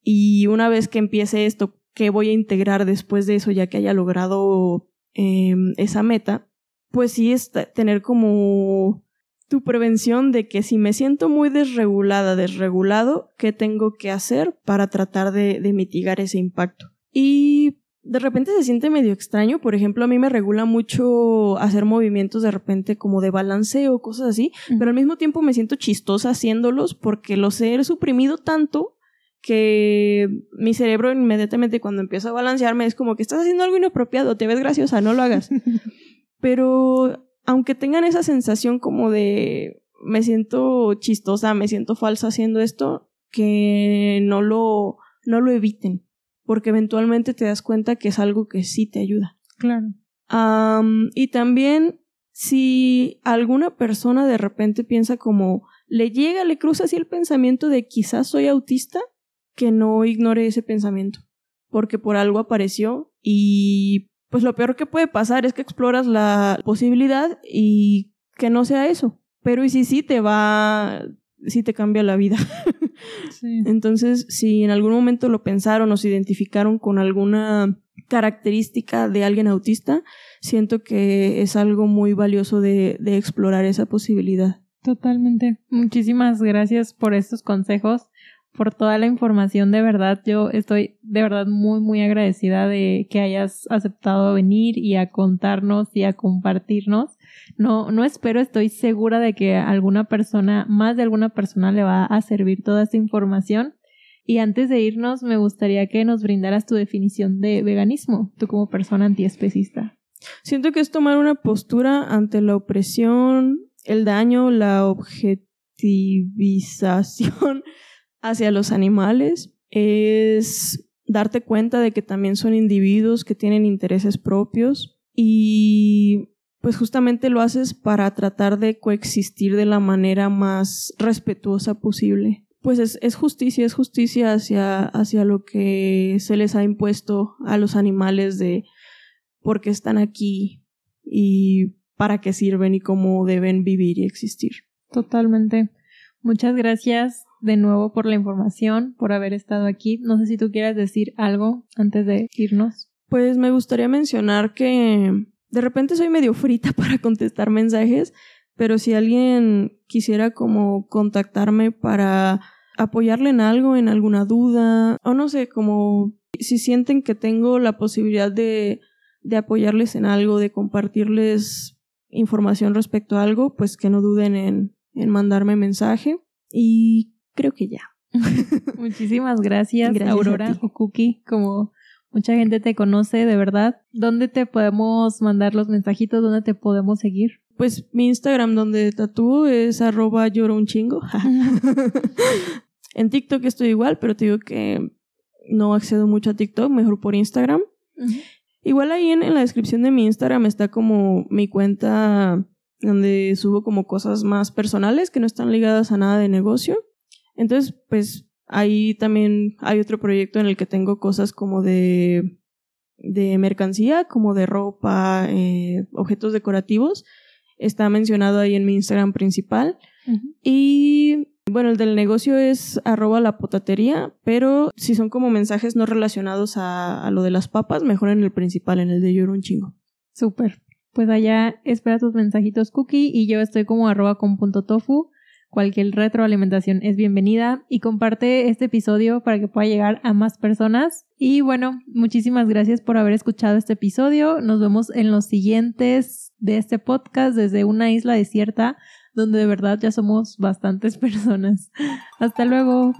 y una vez que empiece esto, que voy a integrar después de eso, ya que haya logrado em, esa meta, pues sí es tener como tu prevención de que si me siento muy desregulada, desregulado, ¿qué tengo que hacer para tratar de, mitigar ese impacto? Y de repente se siente medio extraño, por ejemplo, a mí me regula mucho hacer movimientos de repente como de balanceo, cosas así, pero al mismo tiempo me siento chistosa haciéndolos porque los he suprimido tanto que mi cerebro inmediatamente cuando empiezo a balancearme es como que estás haciendo algo inapropiado, te ves graciosa, no lo hagas. Pero aunque tengan esa sensación como de me siento chistosa, me siento falsa haciendo esto, que no lo, no lo eviten, porque eventualmente te das cuenta que es algo que sí te ayuda. Claro. y también si alguna persona de repente piensa como le llega, le cruza así el pensamiento de quizás soy autista, que no ignore ese pensamiento, porque por algo apareció y pues lo peor que puede pasar es que exploras la posibilidad y que no sea eso. Pero y si sí te va, sí te cambia la vida. Entonces, si en algún momento lo pensaron o se identificaron con alguna característica de alguien autista, siento que es algo muy valioso de, de explorar esa posibilidad. Totalmente. Muchísimas gracias por estos consejos por toda la información, de verdad. Yo estoy de verdad muy, muy agradecida de que hayas aceptado venir y a contarnos y a compartirnos. No, no espero, estoy segura de que alguna persona, más de alguna persona le va a servir toda esta información. Y antes de irnos, me gustaría que nos brindaras tu definición de veganismo, tú como persona antiespecista. Siento que es tomar una postura ante la opresión, el daño, la objetivización hacia los animales, es darte cuenta de que también son individuos que tienen intereses propios y pues justamente lo haces para tratar de coexistir de la manera más respetuosa posible. Pues es, es justicia, es justicia hacia, hacia lo que se les ha impuesto a los animales de por qué están aquí y para qué sirven y cómo deben vivir y existir. Totalmente. Muchas gracias de nuevo por la información, por haber estado aquí. No sé si tú quieras decir algo antes de irnos. Pues me gustaría mencionar que de repente soy medio frita para contestar mensajes, pero si alguien quisiera como contactarme para apoyarle en algo, en alguna duda, o no sé, como si sienten que tengo la posibilidad de, de apoyarles en algo, de compartirles información respecto a algo, pues que no duden en, en mandarme mensaje. Y creo que ya. Muchísimas gracias, Aurora o Cookie, como mucha gente te conoce, de verdad. ¿Dónde te podemos mandar los mensajitos? ¿Dónde te podemos seguir? Pues mi Instagram donde tatúo es arroba lloro un chingo. en TikTok estoy igual, pero te digo que no accedo mucho a TikTok, mejor por Instagram. Igual ahí en, la descripción de mi Instagram está como mi cuenta donde subo como cosas más personales que no están ligadas a nada de negocio. Entonces, pues ahí también hay otro proyecto en el que tengo cosas como de, de mercancía, como de ropa, eh, objetos decorativos. Está mencionado ahí en mi Instagram principal. Y bueno, el del negocio es arroba la potatería, pero si son como mensajes no relacionados a, a lo de las papas, mejor en el principal, en el de lloro un chingo. Súper. Pues allá espera tus mensajitos cookie y yo estoy como arroba con. Cualquier retroalimentación es bienvenida y comparte este episodio para que pueda llegar a más personas. Y bueno, muchísimas gracias por haber escuchado este episodio. Nos vemos en los siguientes de este podcast desde una isla desierta donde de verdad ya somos bastantes personas. Hasta luego.